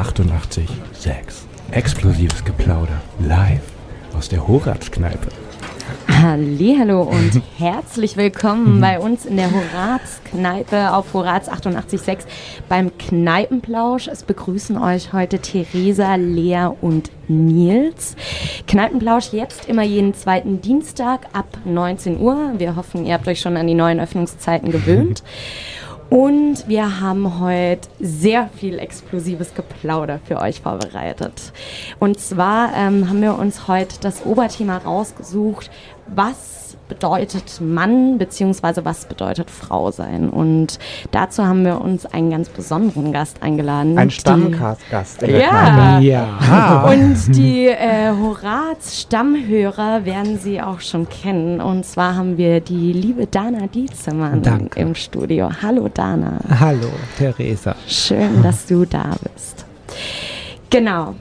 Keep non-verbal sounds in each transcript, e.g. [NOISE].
88,6. Explosives Geplauder. Live aus der Horatskneipe. Hallo und [LAUGHS] herzlich willkommen bei uns in der Horaz-Kneipe auf Horaz 88.6 beim Kneipenplausch. Es begrüßen euch heute Theresa, Lea und Nils. Kneipenplausch jetzt immer jeden zweiten Dienstag ab 19 Uhr. Wir hoffen, ihr habt euch schon an die neuen Öffnungszeiten gewöhnt. [LAUGHS] Und wir haben heute sehr viel explosives Geplauder für euch vorbereitet. Und zwar ähm, haben wir uns heute das Oberthema rausgesucht, was bedeutet Mann beziehungsweise was bedeutet Frau sein. Und dazu haben wir uns einen ganz besonderen Gast eingeladen. Ein Stammgast. Ja. ja. [LAUGHS] Und die äh, Horaz Stammhörer werden sie auch schon kennen. Und zwar haben wir die liebe Dana Dietzemann Danke. im Studio. Hallo Dana. Hallo Theresa. Schön, dass du da bist. Genau.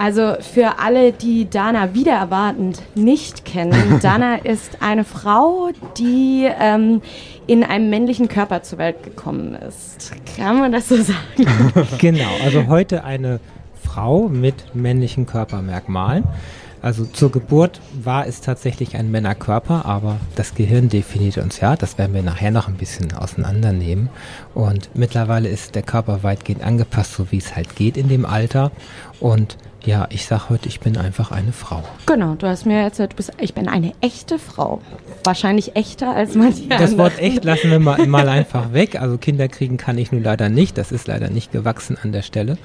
Also für alle, die Dana wieder erwartend nicht kennen, [LAUGHS] Dana ist eine Frau, die ähm, in einem männlichen Körper zur Welt gekommen ist. Kann man das so sagen? [LAUGHS] genau, also heute eine Frau mit männlichen Körpermerkmalen. Also zur Geburt war es tatsächlich ein Männerkörper, aber das Gehirn definiert uns ja. Das werden wir nachher noch ein bisschen auseinandernehmen. Und mittlerweile ist der Körper weitgehend angepasst, so wie es halt geht in dem Alter. Und ja, ich sag heute, ich bin einfach eine Frau. Genau, du hast mir erzählt, du bist, ich bin eine echte Frau. Wahrscheinlich echter als manche Das Wort echt lassen wir mal, mal einfach weg. Also Kinder kriegen kann ich nun leider nicht. Das ist leider nicht gewachsen an der Stelle.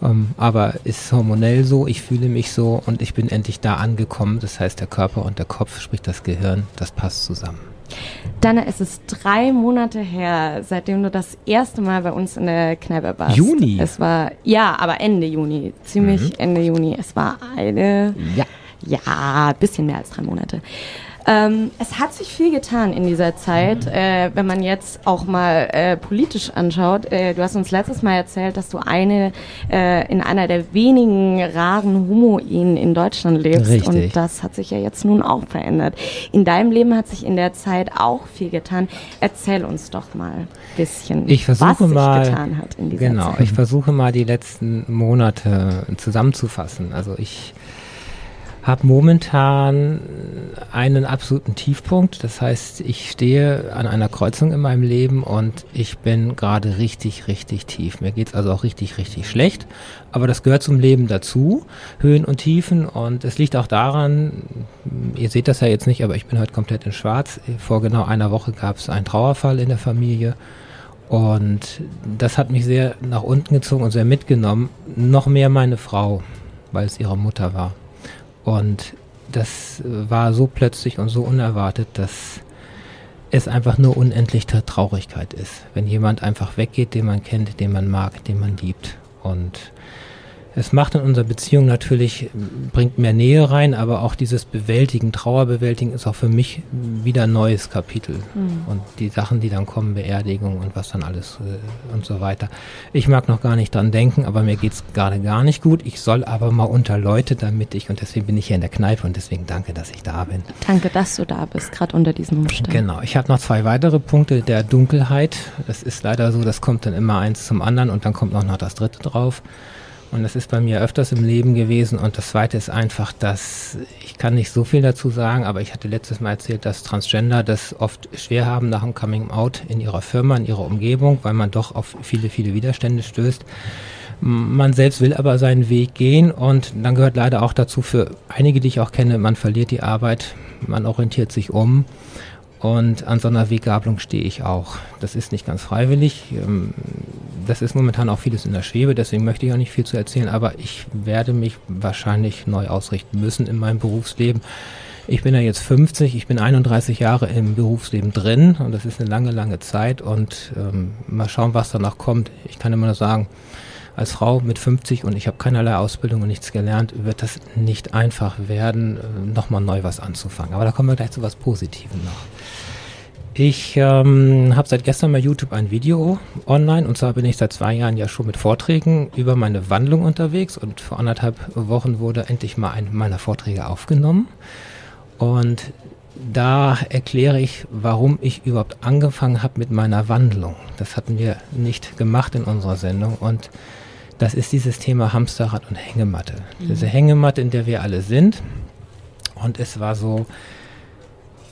Um, ähm, aber ist hormonell so, ich fühle mich so und ich bin endlich da angekommen. Das heißt, der Körper und der Kopf, sprich das Gehirn, das passt zusammen. Dann ist es drei Monate her, seitdem du das erste Mal bei uns in der Kneipe warst. Juni? Es war, ja, aber Ende Juni. Ziemlich mhm. Ende Juni. Es war eine, ja, ja, bisschen mehr als drei Monate. Ähm, es hat sich viel getan in dieser Zeit, mhm. äh, wenn man jetzt auch mal äh, politisch anschaut. Äh, du hast uns letztes Mal erzählt, dass du eine äh, in einer der wenigen raren Homo-Ehen in Deutschland lebst. Richtig. Und das hat sich ja jetzt nun auch verändert. In deinem Leben hat sich in der Zeit auch viel getan. Erzähl uns doch mal ein bisschen, ich versuche was mal, sich getan hat in dieser genau, Zeit. Genau, ich versuche mal die letzten Monate zusammenzufassen. Also ich habe momentan einen absoluten Tiefpunkt. Das heißt, ich stehe an einer Kreuzung in meinem Leben und ich bin gerade richtig, richtig tief. Mir geht's also auch richtig, richtig schlecht. Aber das gehört zum Leben dazu. Höhen und Tiefen. Und es liegt auch daran, ihr seht das ja jetzt nicht, aber ich bin heute komplett in Schwarz. Vor genau einer Woche gab es einen Trauerfall in der Familie. Und das hat mich sehr nach unten gezogen und sehr mitgenommen. Noch mehr meine Frau, weil es ihre Mutter war. Und das war so plötzlich und so unerwartet, dass es einfach nur unendliche Traurigkeit ist, wenn jemand einfach weggeht, den man kennt, den man mag, den man liebt. Und es macht in unserer Beziehung natürlich, bringt mehr Nähe rein, aber auch dieses Bewältigen, Trauerbewältigen ist auch für mich wieder ein neues Kapitel. Mhm. Und die Sachen, die dann kommen, Beerdigung und was dann alles äh, und so weiter. Ich mag noch gar nicht dran denken, aber mir geht's gerade gar nicht gut. Ich soll aber mal unter Leute, damit ich, und deswegen bin ich hier in der Kneipe und deswegen danke, dass ich da bin. Danke, dass du da bist, gerade unter diesen Umständen. Genau. Ich habe noch zwei weitere Punkte der Dunkelheit. Das ist leider so, das kommt dann immer eins zum anderen und dann kommt noch, noch das dritte drauf. Und das ist bei mir öfters im Leben gewesen. Und das Zweite ist einfach, dass ich kann nicht so viel dazu sagen, aber ich hatte letztes Mal erzählt, dass Transgender das oft schwer haben nach dem Coming Out in ihrer Firma, in ihrer Umgebung, weil man doch auf viele, viele Widerstände stößt. Man selbst will aber seinen Weg gehen und dann gehört leider auch dazu für einige, die ich auch kenne, man verliert die Arbeit, man orientiert sich um und an so einer Weggabelung stehe ich auch. Das ist nicht ganz freiwillig. Ähm, das ist momentan auch vieles in der Schwebe, deswegen möchte ich auch nicht viel zu erzählen, aber ich werde mich wahrscheinlich neu ausrichten müssen in meinem Berufsleben. Ich bin ja jetzt 50, ich bin 31 Jahre im Berufsleben drin und das ist eine lange, lange Zeit und ähm, mal schauen, was danach kommt. Ich kann immer nur sagen, als Frau mit 50 und ich habe keinerlei Ausbildung und nichts gelernt, wird das nicht einfach werden, äh, nochmal neu was anzufangen. Aber da kommen wir gleich zu was Positivem noch. Ich ähm, habe seit gestern bei YouTube ein Video online und zwar bin ich seit zwei Jahren ja schon mit Vorträgen über meine Wandlung unterwegs und vor anderthalb Wochen wurde endlich mal ein meiner Vorträge aufgenommen und da erkläre ich, warum ich überhaupt angefangen habe mit meiner Wandlung. Das hatten wir nicht gemacht in unserer Sendung und Das ist dieses Thema Hamsterrad und Hängematte. Mhm. Diese Hängematte, in der wir alle sind. Und es war so,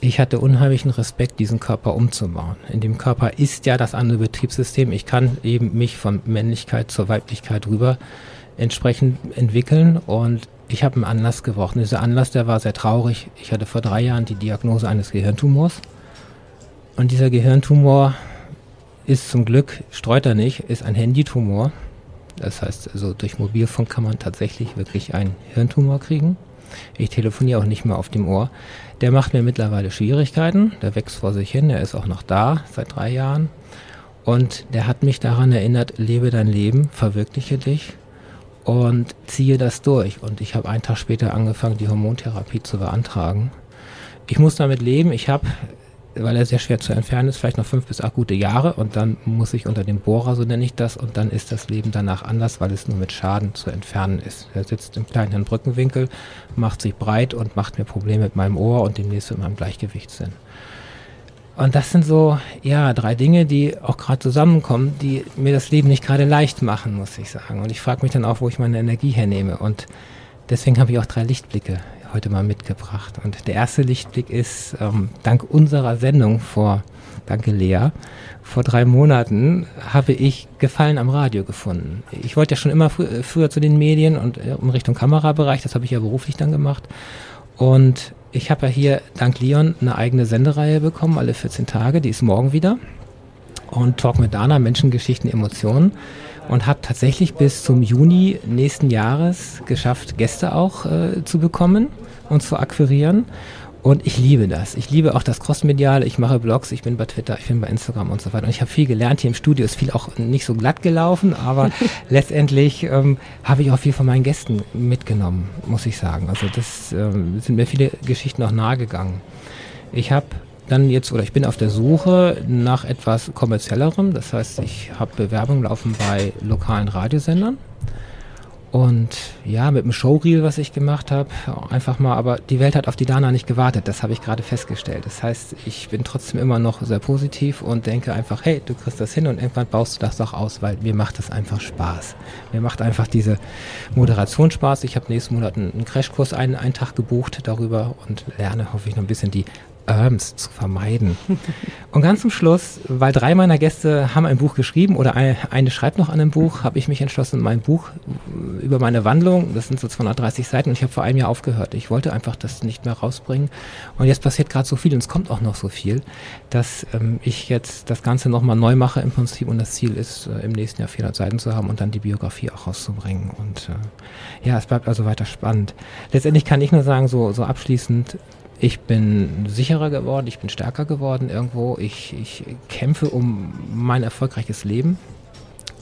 ich hatte unheimlichen Respekt, diesen Körper umzubauen. In dem Körper ist ja das andere Betriebssystem. Ich kann eben mich von Männlichkeit zur Weiblichkeit rüber entsprechend entwickeln und ich habe einen Anlass gebrochen. Dieser Anlass, der war sehr traurig. Ich hatte vor drei Jahren die Diagnose eines Gehirntumors. Und dieser Gehirntumor ist zum Glück, streut er nicht, ist ein Handytumor. Das heißt, also durch Mobilfunk kann man tatsächlich wirklich einen Hirntumor kriegen. Ich telefoniere auch nicht mehr auf dem Ohr. Der macht mir mittlerweile Schwierigkeiten. Der wächst vor sich hin. Er ist auch noch da seit drei Jahren. Und der hat mich daran erinnert, lebe dein Leben, verwirkliche dich und ziehe das durch. Und ich habe einen Tag später angefangen, die Hormontherapie zu beantragen. Ich muss damit leben. Ich habe, weil er sehr schwer zu entfernen ist, vielleicht noch fünf bis acht gute Jahre und dann muss ich unter dem Bohrer, so nenne ich das, und dann ist das Leben danach anders, weil es nur mit Schaden zu entfernen ist. Er sitzt im kleinen Brückenwinkel, macht sich breit und macht mir Probleme mit meinem Ohr und demnächst mit meinem Gleichgewichtssinn. Und das sind so, ja, drei Dinge, die auch gerade zusammenkommen, die mir das Leben nicht gerade leicht machen, muss ich sagen. Und ich frage mich dann auch, wo ich meine Energie hernehme. Und deswegen habe ich auch drei Lichtblicke heute mal mitgebracht. Und der erste Lichtblick ist, ähm, dank unserer Sendung vor, danke Lea, vor drei Monaten habe ich Gefallen am Radio gefunden. Ich wollte ja schon immer fr früher zu den Medien und äh, in Richtung Kamerabereich, das habe ich ja beruflich dann gemacht. Und ich habe ja hier dank Leon eine eigene Sendereihe bekommen, alle 14 Tage, die ist morgen wieder. Und Talk mit Dana, Menschengeschichten, Emotionen. Und habe tatsächlich bis zum Juni nächsten Jahres geschafft, Gäste auch äh, zu bekommen und zu akquirieren. Und ich liebe das. Ich liebe auch das Crossmediale. Ich mache Blogs, ich bin bei Twitter, ich bin bei Instagram und so weiter. Und ich habe viel gelernt hier im Studio. Ist viel auch nicht so glatt gelaufen, aber [LAUGHS] letztendlich ähm, habe ich auch viel von meinen Gästen mitgenommen, muss ich sagen. Also das ähm, sind mir viele Geschichten auch nahegegangen. Ich habe dann jetzt oder ich bin auf der Suche nach etwas kommerziellerem. Das heißt, ich habe Bewerbungen laufen bei lokalen Radiosendern und ja, mit dem Showreel, was ich gemacht habe, einfach mal, aber die Welt hat auf die Dana nicht gewartet, das habe ich gerade festgestellt. Das heißt, ich bin trotzdem immer noch sehr positiv und denke einfach, hey, du kriegst das hin und irgendwann baust du das doch aus, weil mir macht das einfach Spaß. Mir macht einfach diese Moderation Spaß. Ich habe nächsten Monat einen Crashkurs einen, einen Tag gebucht darüber und lerne, hoffe ich, noch ein bisschen die Erms zu vermeiden. Und ganz zum Schluss, weil drei meiner Gäste haben ein Buch geschrieben oder eine, schreibt noch an einem Buch, habe ich mich entschlossen, mein Buch über meine Wandlung, das sind so 230 Seiten und ich habe vor einem Jahr aufgehört. Ich wollte einfach das nicht mehr rausbringen. Und jetzt passiert gerade so viel und es kommt auch noch so viel, dass ähm, ich jetzt das Ganze nochmal neu mache im Prinzip und das Ziel ist, äh, im nächsten Jahr 400 Seiten zu haben und dann die Biografie auch rauszubringen. Und äh, ja, es bleibt also weiter spannend. Letztendlich kann ich nur sagen, so, so abschließend, ich bin sicherer geworden, ich bin stärker geworden irgendwo. Ich, ich kämpfe um mein erfolgreiches Leben.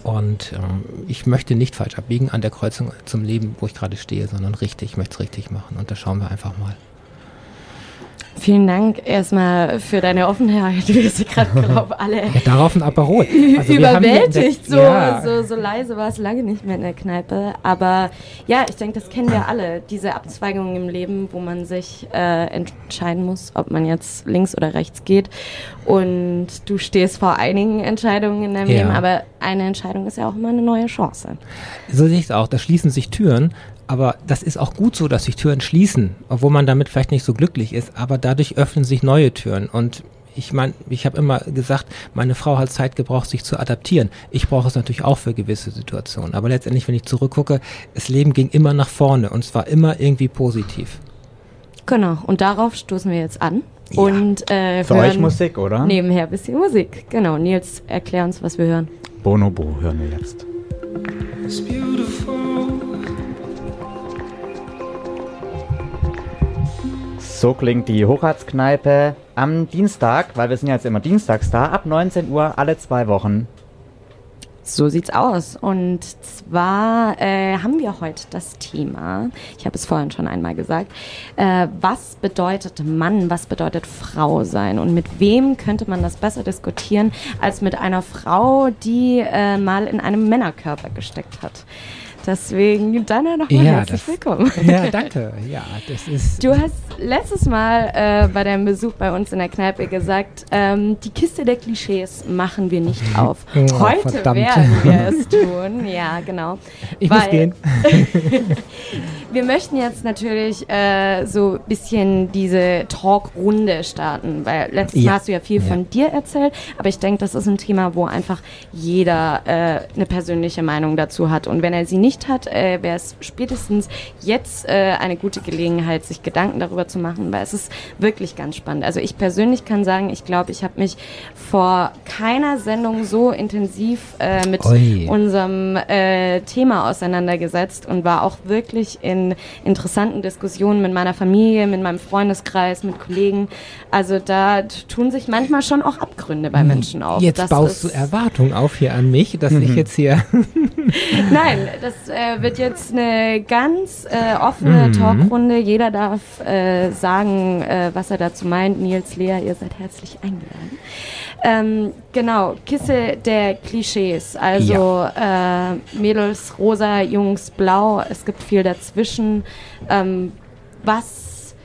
Und ähm, ich möchte nicht falsch abbiegen an der Kreuzung zum Leben, wo ich gerade stehe, sondern richtig, ich möchte es richtig machen. Und da schauen wir einfach mal. Vielen Dank erstmal für deine Offenheit. [LAUGHS] Wir sind gerade, [LAUGHS] glaube alle. Ja, darauf ein Aperol. Also überwältigt. So, ja. so, so leise war es lange nicht mehr in der Kneipe. Aber ja, ich denke, das kennen wir alle. Diese Abzweigungen im Leben, wo man sich äh, entscheiden muss, ob man jetzt links oder rechts geht. Und du stehst vor einigen Entscheidungen in deinem ja. Leben, aber eine Entscheidung ist ja auch immer eine neue Chance. So sehe ich es auch. Da schließen sich Türen. Aber das ist auch gut so, dass sich Türen schließen, obwohl man damit vielleicht nicht so glücklich ist. Aber dadurch öffnen sich neue Türen. Und ich meine, ich habe immer gesagt, meine Frau hat Zeit gebraucht, sich zu adaptieren. Ich brauche es natürlich auch für gewisse Situationen. Aber letztendlich, wenn ich zurückgucke, das Leben ging immer nach vorne und zwar immer irgendwie positiv. Genau, und darauf stoßen wir jetzt an. Ja. Und äh, für euch Musik, oder? Nebenher ein bisschen Musik. Genau, Nils, erklär uns, was wir hören. Bonobo hören wir jetzt. It's beautiful. So klingt die Hochratskneipe am Dienstag, weil wir sind ja jetzt immer dienstags da, ab 19 Uhr alle zwei Wochen. So sieht's aus. Und zwar äh, haben wir heute das Thema, ich habe es vorhin schon einmal gesagt, äh, was bedeutet Mann, was bedeutet Frau sein? Und mit wem könnte man das besser diskutieren als mit einer Frau, die äh, mal in einem Männerkörper gesteckt hat? Deswegen, Dana, nochmal ja, herzlich das, willkommen. Ja, danke. Ja, das ist. Du hast letztes Mal äh, bei deinem Besuch bei uns in der Kneipe gesagt, ähm, die Kiste der Klischees machen wir nicht auf. Oh, Heute wäre werden wir es tun. Ja, genau. Ich Weil, muss gehen. [LAUGHS] wir möchten jetzt natürlich äh, so ein bisschen diese Talkrunde starten, weil letztes ja. Mal hast du ja viel ja. von dir erzählt, aber ich denke, das ist ein Thema, wo einfach jeder äh, eine persönliche Meinung dazu hat. Und wenn er sie nicht hat, äh, wäre es spätestens jetzt äh, eine gute Gelegenheit, sich Gedanken darüber zu machen, weil es ist wirklich ganz spannend. Also ich persönlich kann sagen, ich glaube, ich habe mich vor keiner Sendung so intensiv äh, mit Oi. unserem äh, Thema auseinandergesetzt und war auch wirklich in interessanten Diskussionen mit meiner Familie, mit meinem Freundeskreis, mit Kollegen. Also da tun sich manchmal schon auch Abgründe bei hm. Menschen auf. Jetzt das baust du Erwartungen auf hier an mich, dass ich mhm. jetzt hier. [LAUGHS] [LAUGHS] Nein, das äh, wird jetzt eine ganz äh, offene mhm. Talkrunde. Jeder darf äh, sagen, äh, was er dazu meint. Nils, Lea, ihr seid herzlich eingeladen. Ähm, genau, Kisse der Klischees. Also ja. äh, Mädels rosa, Jungs blau. Es gibt viel dazwischen. Ähm, was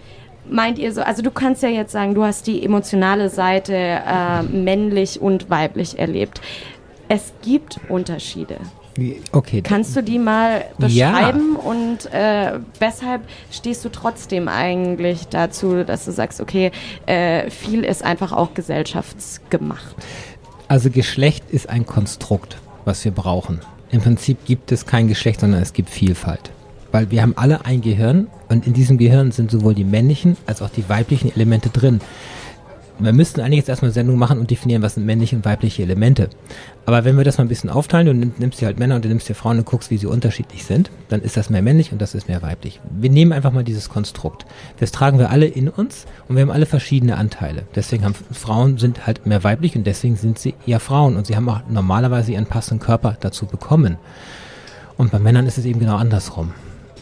meint ihr so? Also du kannst ja jetzt sagen, du hast die emotionale Seite äh, männlich und weiblich erlebt. Es gibt Unterschiede. Okay. Kannst du die mal beschreiben ja. und äh, weshalb stehst du trotzdem eigentlich dazu, dass du sagst, okay, äh, viel ist einfach auch gesellschaftsgemacht? Also Geschlecht ist ein Konstrukt, was wir brauchen. Im Prinzip gibt es kein Geschlecht, sondern es gibt Vielfalt. Weil wir haben alle ein Gehirn und in diesem Gehirn sind sowohl die männlichen als auch die weiblichen Elemente drin wir müssten eigentlich jetzt erstmal eine Sendung machen und definieren, was sind männliche und weibliche Elemente. Aber wenn wir das mal ein bisschen aufteilen, du nimmst dir halt Männer und du nimmst dir Frauen und guckst, wie sie unterschiedlich sind, dann ist das mehr männlich und das ist mehr weiblich. Wir nehmen einfach mal dieses Konstrukt. Das tragen wir alle in uns und wir haben alle verschiedene Anteile. Deswegen haben Frauen sind halt mehr weiblich und deswegen sind sie eher Frauen und sie haben auch normalerweise ihren passenden Körper dazu bekommen. Und bei Männern ist es eben genau andersrum.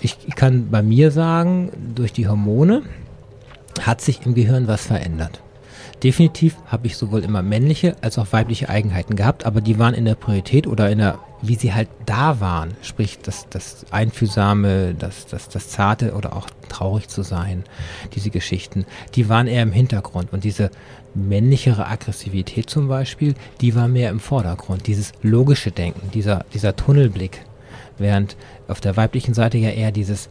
Ich, ich kann bei mir sagen, durch die Hormone hat sich im Gehirn was verändert. Definitiv habe ich sowohl immer männliche als auch weibliche Eigenheiten gehabt, aber die waren in der Priorität oder in der, wie sie halt da waren, sprich das, das Einfühlsame, das, das, das Zarte oder auch traurig zu sein, diese Geschichten, die waren eher im Hintergrund. Und diese männlichere Aggressivität zum Beispiel, die war mehr im Vordergrund, dieses logische Denken, dieser, dieser Tunnelblick, während auf der weiblichen Seite ja eher dieses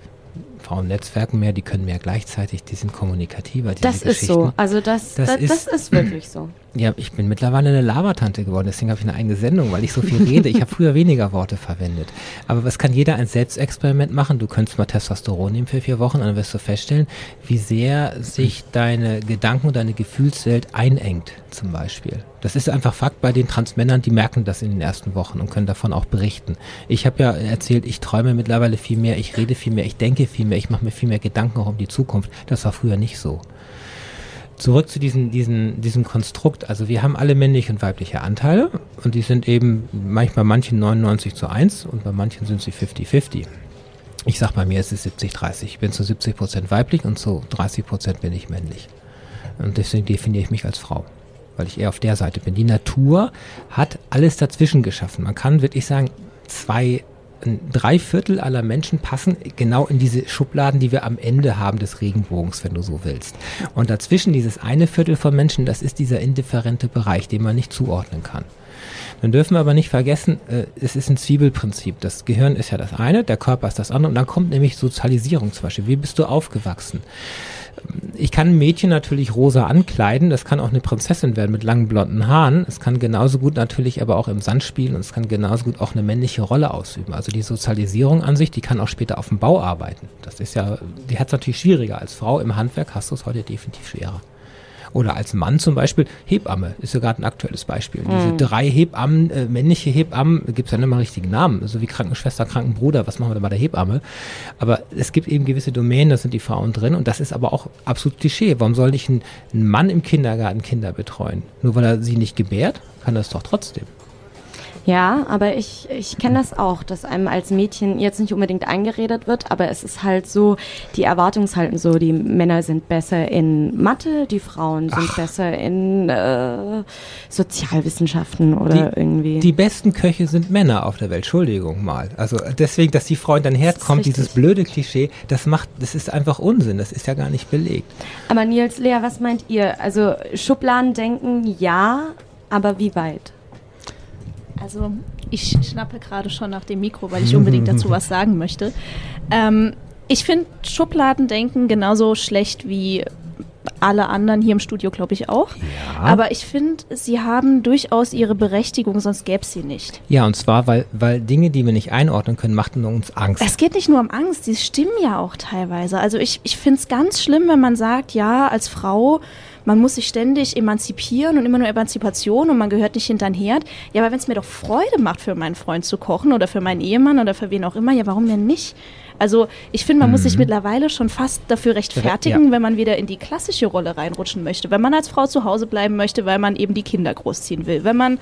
Frauennetzwerken mehr, die können mehr gleichzeitig, die sind kommunikativer. das ist so, also das, das, das, ist, das ist wirklich so. Ja, ich bin mittlerweile eine Labertante geworden, deswegen habe ich eine eigene Sendung, weil ich so viel rede. Ich habe früher weniger Worte verwendet. Aber was kann jeder ein Selbstexperiment machen? Du könntest mal Testosteron nehmen für vier Wochen und dann wirst du feststellen, wie sehr sich deine Gedanken und deine Gefühlswelt einengt, zum Beispiel. Das ist einfach Fakt bei den Transmännern, die merken das in den ersten Wochen und können davon auch berichten. Ich habe ja erzählt, ich träume mittlerweile viel mehr, ich rede viel mehr, ich denke viel mehr, ich mache mir viel mehr Gedanken auch um die Zukunft. Das war früher nicht so zurück zu diesem, diesem, diesem Konstrukt. Also wir haben alle männliche und weibliche Anteile und die sind eben manchmal manchen 99 zu 1 und bei manchen sind sie 50-50. Ich sag bei mir ist es 70-30. Ich bin zu 70 Prozent weiblich und zu 30 Prozent bin ich männlich. Und deswegen definiere ich mich als Frau, weil ich eher auf der Seite bin. Die Natur hat alles dazwischen geschaffen. Man kann wirklich sagen, zwei ein Dreiviertel aller Menschen passen genau in diese Schubladen, die wir am Ende haben des Regenbogens, wenn du so willst. Und dazwischen dieses eine Viertel von Menschen, das ist dieser indifferente Bereich, den man nicht zuordnen kann. Dann dürfen wir aber nicht vergessen, äh, es ist ein Zwiebelprinzip. Das Gehirn ist ja das eine, der Körper ist das andere und dann kommt nämlich Sozialisierung zum Beispiel. Wie bist du aufgewachsen? Ich kann ein Mädchen natürlich rosa ankleiden, das kann auch eine Prinzessin werden mit langen blonden Haaren. Es kann genauso gut natürlich aber auch im Sand spielen und es kann genauso gut auch eine männliche Rolle ausüben. Also die Sozialisierung an sich, die kann auch später auf dem Bau arbeiten. Das ist ja, die hat es natürlich schwieriger. Als Frau im Handwerk hast du es heute definitiv schwerer. Oder als Mann zum Beispiel Hebamme, ist ja gerade ein aktuelles Beispiel. Mhm. Diese drei Hebammen, äh, männliche Hebammen, gibt es ja nicht mal richtigen Namen, so wie Krankenschwester, Krankenbruder, was machen wir da bei der Hebamme? Aber es gibt eben gewisse Domänen, da sind die Frauen drin und das ist aber auch absolut Klischee. Warum soll nicht ein, ein Mann im Kindergarten Kinder betreuen? Nur weil er sie nicht gebärt, kann er es doch trotzdem. Ja, aber ich, ich kenne das auch, dass einem als Mädchen jetzt nicht unbedingt eingeredet wird, aber es ist halt so, die Erwartungshalten so, die Männer sind besser in Mathe, die Frauen sind Ach. besser in äh, Sozialwissenschaften oder die, irgendwie. Die besten Köche sind Männer auf der Welt, Entschuldigung mal. Also deswegen, dass die Frau dann herkommt, dieses blöde Klischee, das macht, das ist einfach Unsinn, das ist ja gar nicht belegt. Aber Nils, Lea, was meint ihr? Also Schubladen denken, ja, aber wie weit? Also Ich schnappe gerade schon nach dem Mikro, weil ich unbedingt dazu was [LAUGHS] sagen möchte. Ähm, ich finde Schubladendenken genauso schlecht wie alle anderen hier im Studio, glaube ich, auch. Ja. Aber ich finde, sie haben durchaus ihre Berechtigung, sonst gäbe es sie nicht. Ja, und zwar, weil, weil Dinge, die wir nicht einordnen können, machten uns Angst. Es geht nicht nur um Angst, die stimmen ja auch teilweise. Also ich, ich finde es ganz schlimm, wenn man sagt, ja, als Frau man muss sich ständig emanzipieren und immer nur Emanzipation und man gehört nicht hinter den Herd. Ja, aber wenn es mir doch Freude macht, für meinen Freund zu kochen oder für meinen Ehemann oder für wen auch immer, ja, warum denn nicht? Also ich finde, man mhm. muss sich mhm. mittlerweile schon fast dafür rechtfertigen, ja. wenn man wieder in die klassische Rolle reinrutschen möchte. Wenn man als Frau zu Hause bleiben möchte, weil man eben die Kinder großziehen will. Wenn man,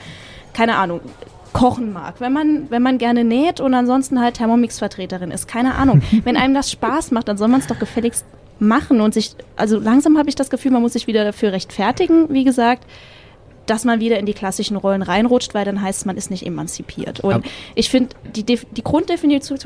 keine Ahnung, kochen mag, wenn man, wenn man gerne näht und ansonsten halt Thermomix-Vertreterin ist, keine Ahnung. [LAUGHS] wenn einem das Spaß macht, dann soll man es doch gefälligst machen und sich, also langsam habe ich das Gefühl, man muss sich wieder dafür rechtfertigen, wie gesagt, dass man wieder in die klassischen Rollen reinrutscht, weil dann heißt es, man ist nicht emanzipiert. Und Aber ich finde, die, die Grunddefinition,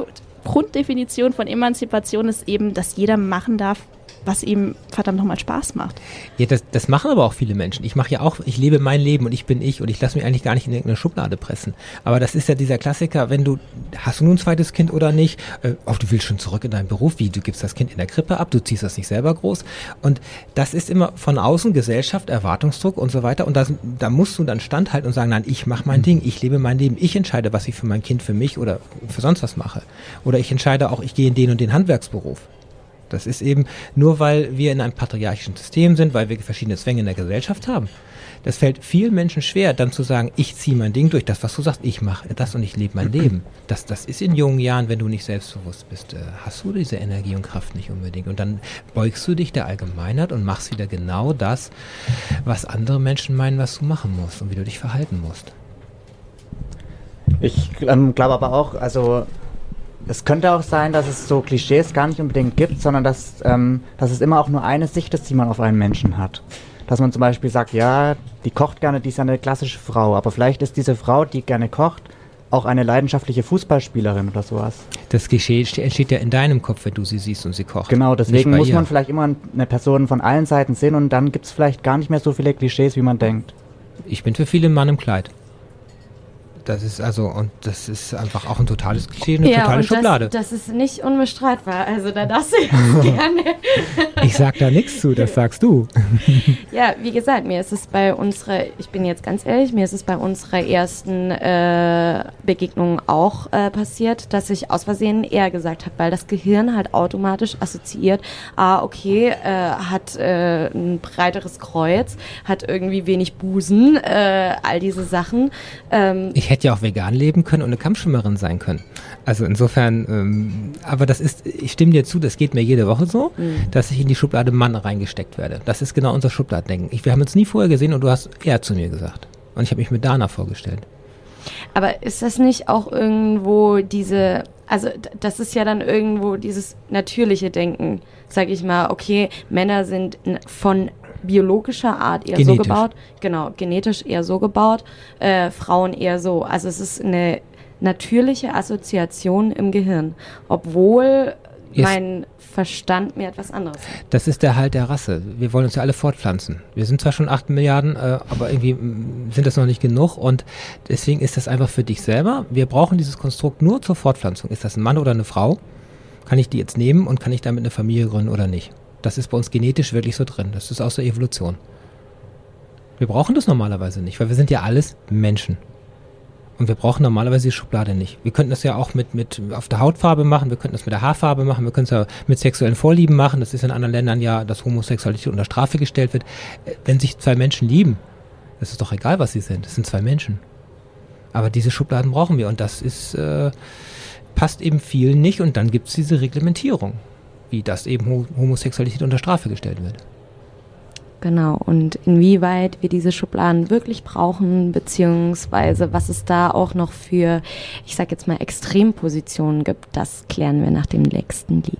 Grunddefinition von Emanzipation ist eben, dass jeder machen darf, was ihm verdammt nochmal Spaß macht. Ja, das, das machen aber auch viele Menschen. Ich mache ja auch, ich lebe mein Leben und ich bin ich und ich lasse mich eigentlich gar nicht in irgendeine Schublade pressen. Aber das ist ja dieser Klassiker, wenn du, hast du nun ein zweites Kind oder nicht? Äh, auch du willst schon zurück in deinen Beruf, wie du gibst das Kind in der Krippe ab, du ziehst das nicht selber groß. Und das ist immer von außen Gesellschaft, Erwartungsdruck und so weiter. Und das, da musst du dann standhalten und sagen, nein, ich mache mein Ding, ich lebe mein Leben, ich entscheide, was ich für mein Kind, für mich oder für sonst was mache. Oder ich entscheide auch, ich gehe in den und den Handwerksberuf. Das ist eben nur, weil wir in einem patriarchischen System sind, weil wir verschiedene Zwänge in der Gesellschaft haben. Das fällt vielen Menschen schwer, dann zu sagen, ich ziehe mein Ding durch, das, was du sagst, ich mache das und ich lebe mein Leben. Das, das ist in jungen Jahren, wenn du nicht selbstbewusst bist, äh, hast du diese Energie und Kraft nicht unbedingt. Und dann beugst du dich der Allgemeinheit und machst wieder genau das, was andere Menschen meinen, was du machen musst und wie du dich verhalten musst. Ich ähm, glaube aber auch, also es könnte auch sein, dass es so Klischees gar nicht unbedingt gibt, sondern dass, ähm, dass es immer auch nur eine Sicht ist, die man auf einen Menschen hat. Dass man zum Beispiel sagt, ja, die kocht gerne, die ist ja eine klassische Frau, aber vielleicht ist diese Frau, die gerne kocht, auch eine leidenschaftliche Fußballspielerin oder sowas. Das Klischee entsteht ja in deinem Kopf, wenn du sie siehst und sie kocht. Genau, deswegen muss ihr. man vielleicht immer eine Person von allen Seiten sehen und dann gibt es vielleicht gar nicht mehr so viele Klischees, wie man denkt. Ich bin für viele Mann im Kleid. Das ist also, und das ist einfach auch ein totales Klischee, eine ja, totale Schublade. Das, das, ist nicht unbestreitbar. Also da darfst du jetzt [LAUGHS] gerne. ich sag da nichts zu, das sagst du. [LAUGHS] ja, wie gesagt, mir ist es bei unserer, ich bin jetzt ganz ehrlich, mir ist es bei unserer ersten äh, Begegnung auch äh, passiert, dass ich aus Versehen eher gesagt habe, weil das Gehirn halt automatisch assoziiert, ah, okay, äh, hat äh, ein breiteres Kreuz, hat irgendwie wenig Busen, äh, all diese Sachen. Ähm, ich hätte hätte ja auch vegan leben können und eine Kampfschwimmerin sein können. Also insofern, ähm, aber das ist, ich stimme dir zu, das geht mir jede Woche so, mhm. dass ich in die Schublade Mann reingesteckt werde. Das ist genau unser Schubladdenken. Ich, wir haben uns nie vorher gesehen und du hast er zu mir gesagt. Und ich habe mich mit Dana vorgestellt. Aber ist das nicht auch irgendwo diese, also das ist ja dann irgendwo dieses natürliche Denken, sag ich mal, okay, Männer sind von biologischer Art eher genetisch. so gebaut, genau, genetisch eher so gebaut, äh, Frauen eher so. Also es ist eine natürliche Assoziation im Gehirn, obwohl yes. mein Verstand mir etwas anderes sagt. Das ist der Halt der Rasse. Wir wollen uns ja alle fortpflanzen. Wir sind zwar schon 8 Milliarden, äh, aber irgendwie mm, sind das noch nicht genug und deswegen ist das einfach für dich selber. Wir brauchen dieses Konstrukt nur zur Fortpflanzung. Ist das ein Mann oder eine Frau? Kann ich die jetzt nehmen und kann ich damit eine Familie gründen oder nicht? Das ist bei uns genetisch wirklich so drin. Das ist aus der Evolution. Wir brauchen das normalerweise nicht, weil wir sind ja alles Menschen. Und wir brauchen normalerweise die Schublade nicht. Wir könnten das ja auch mit, mit auf der Hautfarbe machen, wir könnten das mit der Haarfarbe machen, wir können es ja mit sexuellen Vorlieben machen. Das ist in anderen Ländern ja, dass Homosexualität unter Strafe gestellt wird. Äh, wenn sich zwei Menschen lieben, das ist doch egal, was sie sind. Das sind zwei Menschen. Aber diese Schubladen brauchen wir und das ist, äh, passt eben vielen nicht und dann gibt es diese Reglementierung wie das eben Homosexualität unter Strafe gestellt wird. Genau, und inwieweit wir diese Schubladen wirklich brauchen, beziehungsweise was es da auch noch für, ich sag jetzt mal, Extrempositionen gibt, das klären wir nach dem nächsten Lied.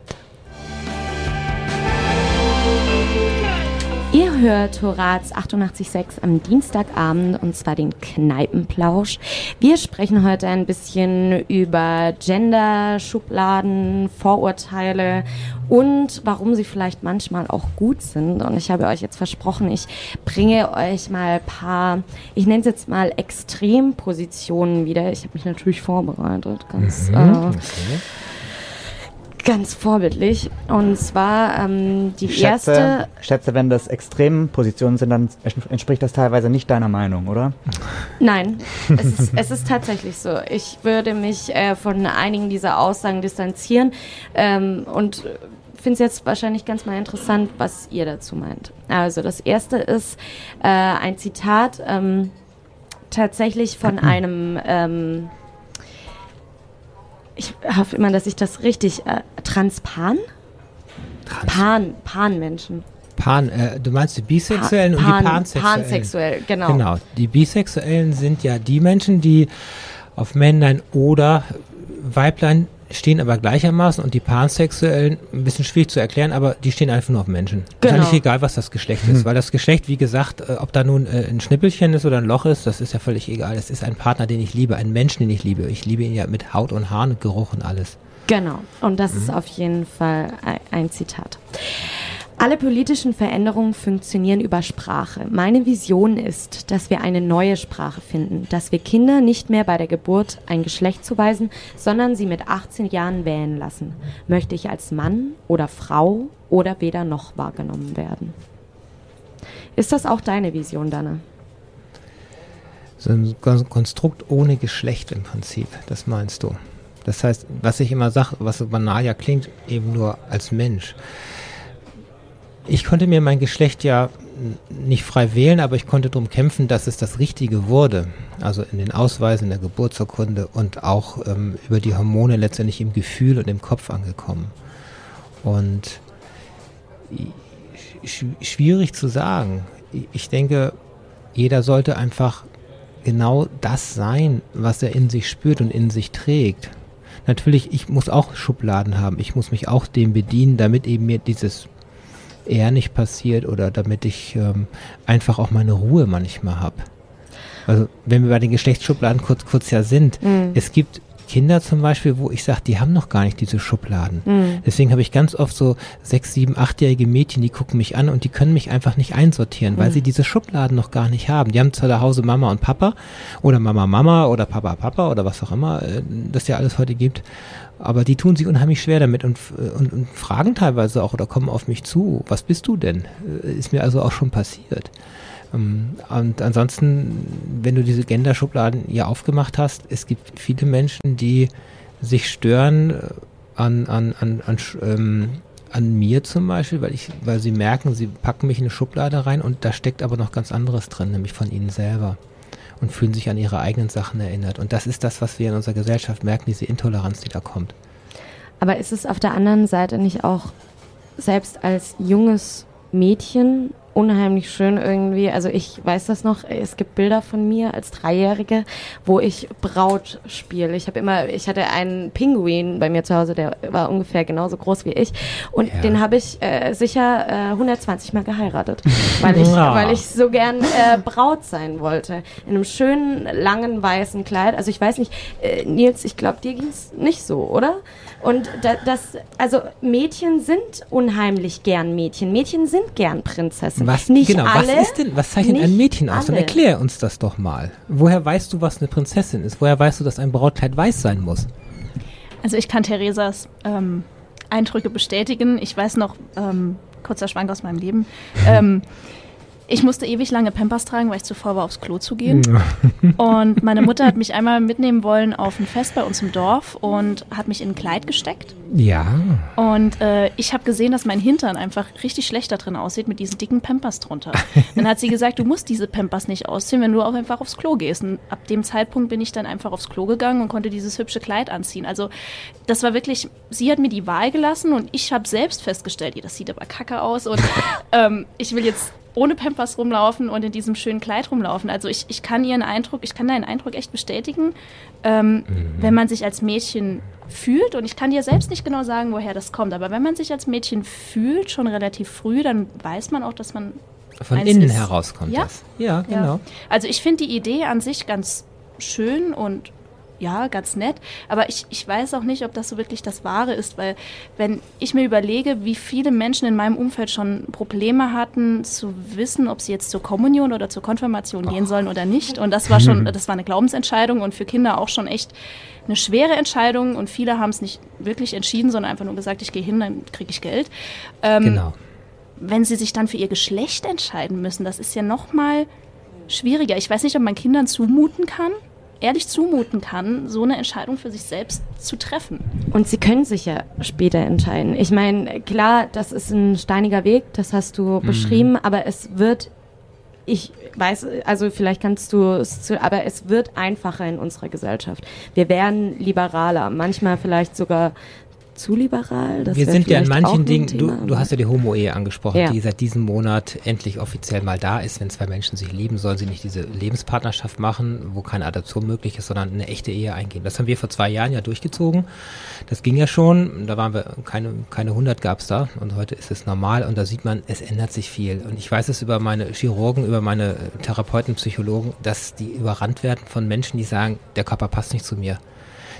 Hört Horaz 88.6 am Dienstagabend und zwar den Kneipenplausch. Wir sprechen heute ein bisschen über Gender, Schubladen, Vorurteile und warum sie vielleicht manchmal auch gut sind. Und ich habe euch jetzt versprochen, ich bringe euch mal ein paar, ich nenne es jetzt mal Extrempositionen wieder. Ich habe mich natürlich vorbereitet, ganz. Mhm, äh, okay. Ganz vorbildlich. Und zwar ähm, die schätze, erste. schätze, wenn das Extrempositionen sind, dann entspricht das teilweise nicht deiner Meinung, oder? Nein, es ist, es ist tatsächlich so. Ich würde mich äh, von einigen dieser Aussagen distanzieren ähm, und finde es jetzt wahrscheinlich ganz mal interessant, was ihr dazu meint. Also das erste ist äh, ein Zitat ähm, tatsächlich von [CLEARS THROAT] einem. Ich hoffe immer, dass ich das richtig. Äh, Transpan? Trans Pan, Pan-Menschen. Pan, äh, du meinst die Bisexuellen Pan- und die Pansexuellen? Pansexuell, genau. Genau. Die Bisexuellen sind ja die Menschen, die auf Männlein oder Weiblein stehen, aber gleichermaßen. Und die Pansexuellen, ein bisschen schwierig zu erklären, aber die stehen einfach nur auf Menschen. Genau. Ist eigentlich egal, was das Geschlecht ist. Weil das Geschlecht, wie gesagt, äh, ob da nun äh, ein Schnippelchen ist oder ein Loch ist, das ist ja völlig egal. Es ist ein Partner, den ich liebe, ein Mensch, den ich liebe. Ich liebe ihn ja mit Haut und Haaren und Geruch und alles. Genau, und das ist auf jeden Fall ein, ein Zitat. Alle politischen Veränderungen funktionieren über Sprache. Meine Vision ist, dass wir eine neue Sprache finden, dass wir Kinder nicht mehr bei der Geburt ein Geschlecht zuweisen, sondern sie mit 18 Jahren wählen lassen. Möchte ich als Mann oder Frau oder weder noch wahrgenommen werden. Ist das auch deine Vision, Dana? So ein Kon- Konstrukt ohne Geschlecht im Prinzip, das meinst du. Das heißt, was ich immer sage, was so banal ja klingt, eben nur als Mensch. Ich konnte mir mein Geschlecht ja nicht frei wählen, aber ich konnte darum kämpfen, dass es das Richtige wurde. Also in den Ausweisen, in der Geburtsurkunde und auch ähm, über die Hormone letztendlich im Gefühl und im Kopf angekommen. Und sch schwierig zu sagen. Ich denke, jeder sollte einfach genau das sein, was er in sich spürt und in sich trägt. Natürlich, ich muss auch Schubladen haben. Ich muss mich auch dem bedienen, damit eben mir dieses eher nicht passiert oder damit ich ähm, einfach auch meine Ruhe manchmal habe. Also wenn wir bei den Geschlechtsschubladen kurz, kurz ja sind, Mhm. es gibt Kinder zum Beispiel, wo ich sage, die haben noch gar nicht diese Schubladen. Mhm. Deswegen habe ich ganz oft so sechs, sieben, achtjährige Mädchen, die gucken mich an und die können mich einfach nicht einsortieren, weil Mhm. sie diese Schubladen noch gar nicht haben. Die haben zwar zu Hause Mama und Papa oder Mama Mama oder Papa Papa oder was auch immer äh, das ja alles heute gibt, aber die tun sich unheimlich schwer damit und, f- und, und fragen teilweise auch oder kommen auf mich zu, was bist du denn? Äh, Ist mir also auch schon passiert. Ähm, Und ansonsten, wenn du diese Gender-Schubladen hier aufgemacht hast, es gibt viele Menschen, die sich stören äh, an, an, an, an, ähm, an mir zum Beispiel, weil ich, weil sie merken, sie packen mich in eine Schublade rein und da steckt aber noch ganz anderes drin, nämlich von ihnen selber und fühlen sich an ihre eigenen Sachen erinnert. Und das ist das, was wir in unserer Gesellschaft merken, diese Intoleranz, die da kommt. Aber ist es auf der anderen Seite nicht auch selbst als junges Mädchen unheimlich schön irgendwie? Also ich weiß das noch, es gibt Bilder von mir als Dreijährige, wo ich Braut spiele. Ich habe immer, ich hatte einen Pinguin bei mir zu Hause, der war ungefähr genauso groß wie ich und Ja. den habe ich äh, sicher äh, 120 Mal geheiratet, weil ich, Ja. weil ich so gern äh, Braut sein wollte. In einem schönen, langen, weißen Kleid. Also ich weiß nicht, äh, Nils, ich glaube, dir ging es nicht so, oder? Und da, das, also Mädchen sind unheimlich gern Mädchen. Mädchen sind gern Prinzessinnen. Was, nicht genau, alle. was ist denn, was zeichnet ein Mädchen aus? Dann alle. erklär uns das doch mal. Woher weißt du, was eine Prinzessin ist? Woher weißt du, dass ein Brautkleid weiß sein muss? Also ich kann Theresas ähm, Eindrücke bestätigen. Ich weiß noch, ähm, kurzer Schwank aus meinem Leben. Ähm, ich musste ewig lange Pampers tragen, weil ich zuvor war, aufs Klo zu gehen. [LAUGHS] Und meine Mutter hat mich einmal mitnehmen wollen auf ein Fest bei uns im Dorf und hat mich in ein Kleid gesteckt. Ja. Und äh, ich habe gesehen, dass mein Hintern einfach richtig schlecht da drin aussieht mit diesen dicken Pampers drunter. [LAUGHS] Dann hat sie gesagt, du musst diese Pampers nicht ausziehen, wenn du auch einfach aufs Klo gehst. Und ab dem Zeitpunkt bin ich dann einfach aufs Klo gegangen und konnte dieses hübsche Kleid anziehen. Also das war wirklich, sie hat mir die Wahl gelassen und ich habe selbst festgestellt, ja, das sieht aber kacke aus und [LAUGHS] ähm, ich will jetzt ohne Pampers rumlaufen und in diesem schönen Kleid rumlaufen. Also ich, ich kann ihren Eindruck, ich kann deinen Eindruck echt bestätigen, ähm, wenn man sich als Mädchen fühlt, und ich kann dir selbst nicht genau sagen, woher das kommt, aber wenn man sich als Mädchen fühlt, schon relativ früh, dann weiß man auch, dass man Von innen ist. heraus kommt Ja? das. Ja, Ja. genau. Also ich finde die Idee an sich ganz schön und ja, ganz nett. Aber ich, ich weiß auch nicht, ob das so wirklich das Wahre ist, weil wenn ich mir überlege, wie viele Menschen in meinem Umfeld schon Probleme hatten, zu wissen, ob sie jetzt zur Kommunion oder zur Konfirmation gehen sollen oder nicht. Und das war schon, das war eine Glaubensentscheidung und für Kinder auch schon echt eine schwere Entscheidung. Und viele haben es nicht wirklich entschieden, sondern einfach nur gesagt, ich gehe hin, dann kriege ich Geld. Ähm, Genau. wenn sie sich dann für ihr Geschlecht entscheiden müssen, das ist ja noch mal schwieriger. Ich weiß nicht, ob man Kindern zumuten kann, ehrlich zumuten kann, so eine Entscheidung für sich selbst zu treffen. Und sie können sich ja später entscheiden. Ich meine, klar, das ist ein steiniger Weg, das hast du beschrieben, aber es wird, ich weiß, also vielleicht kannst du es zu, aber es wird einfacher in unserer Gesellschaft. Wir werden liberaler, manchmal vielleicht sogar zu liberal. Das wir sind ja in manchen Dingen, Thema, du, du hast ja die Homo-Ehe angesprochen, Ja. die seit diesem Monat endlich offiziell mal da ist. Wenn zwei Menschen sich lieben, sollen sie nicht diese Lebenspartnerschaft machen, wo keine Adoption möglich ist, sondern eine echte Ehe eingehen. Das haben wir vor zwei Jahren ja durchgezogen. Das ging ja schon, da waren wir, keine, keine 100 gab es da und heute ist es normal und da sieht man, es ändert sich viel. Und ich weiß es über meine Chirurgen, über meine Therapeuten, Psychologen, dass die überrannt werden von Menschen, die sagen, der Körper passt nicht zu mir.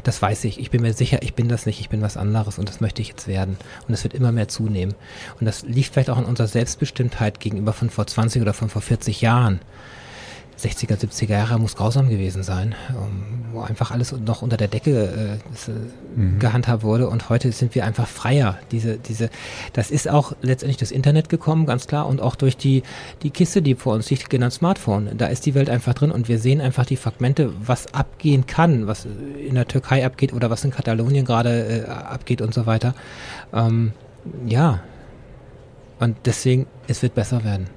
Das weiß ich. Ich bin mir sicher, ich bin das nicht, ich bin was anderes und das möchte ich jetzt werden. Und es wird immer mehr zunehmen. Und das liegt vielleicht auch an unserer Selbstbestimmtheit gegenüber von vor 20 oder von vor 40 Jahren. 60er, 70er Jahre muss grausam gewesen sein, ähm, wo einfach alles noch unter der Decke äh, äh, gehandhabt wurde und heute sind wir einfach freier. Diese, diese, das ist auch letztendlich das Internet gekommen, ganz klar, und auch durch die, die Kiste, die vor uns liegt, genannt Smartphone. Da ist die Welt einfach drin und wir sehen einfach die Fragmente, was abgehen kann, was in der Türkei abgeht oder was in Katalonien gerade äh, abgeht und so weiter. Ähm, ja. Und deswegen, es wird besser werden.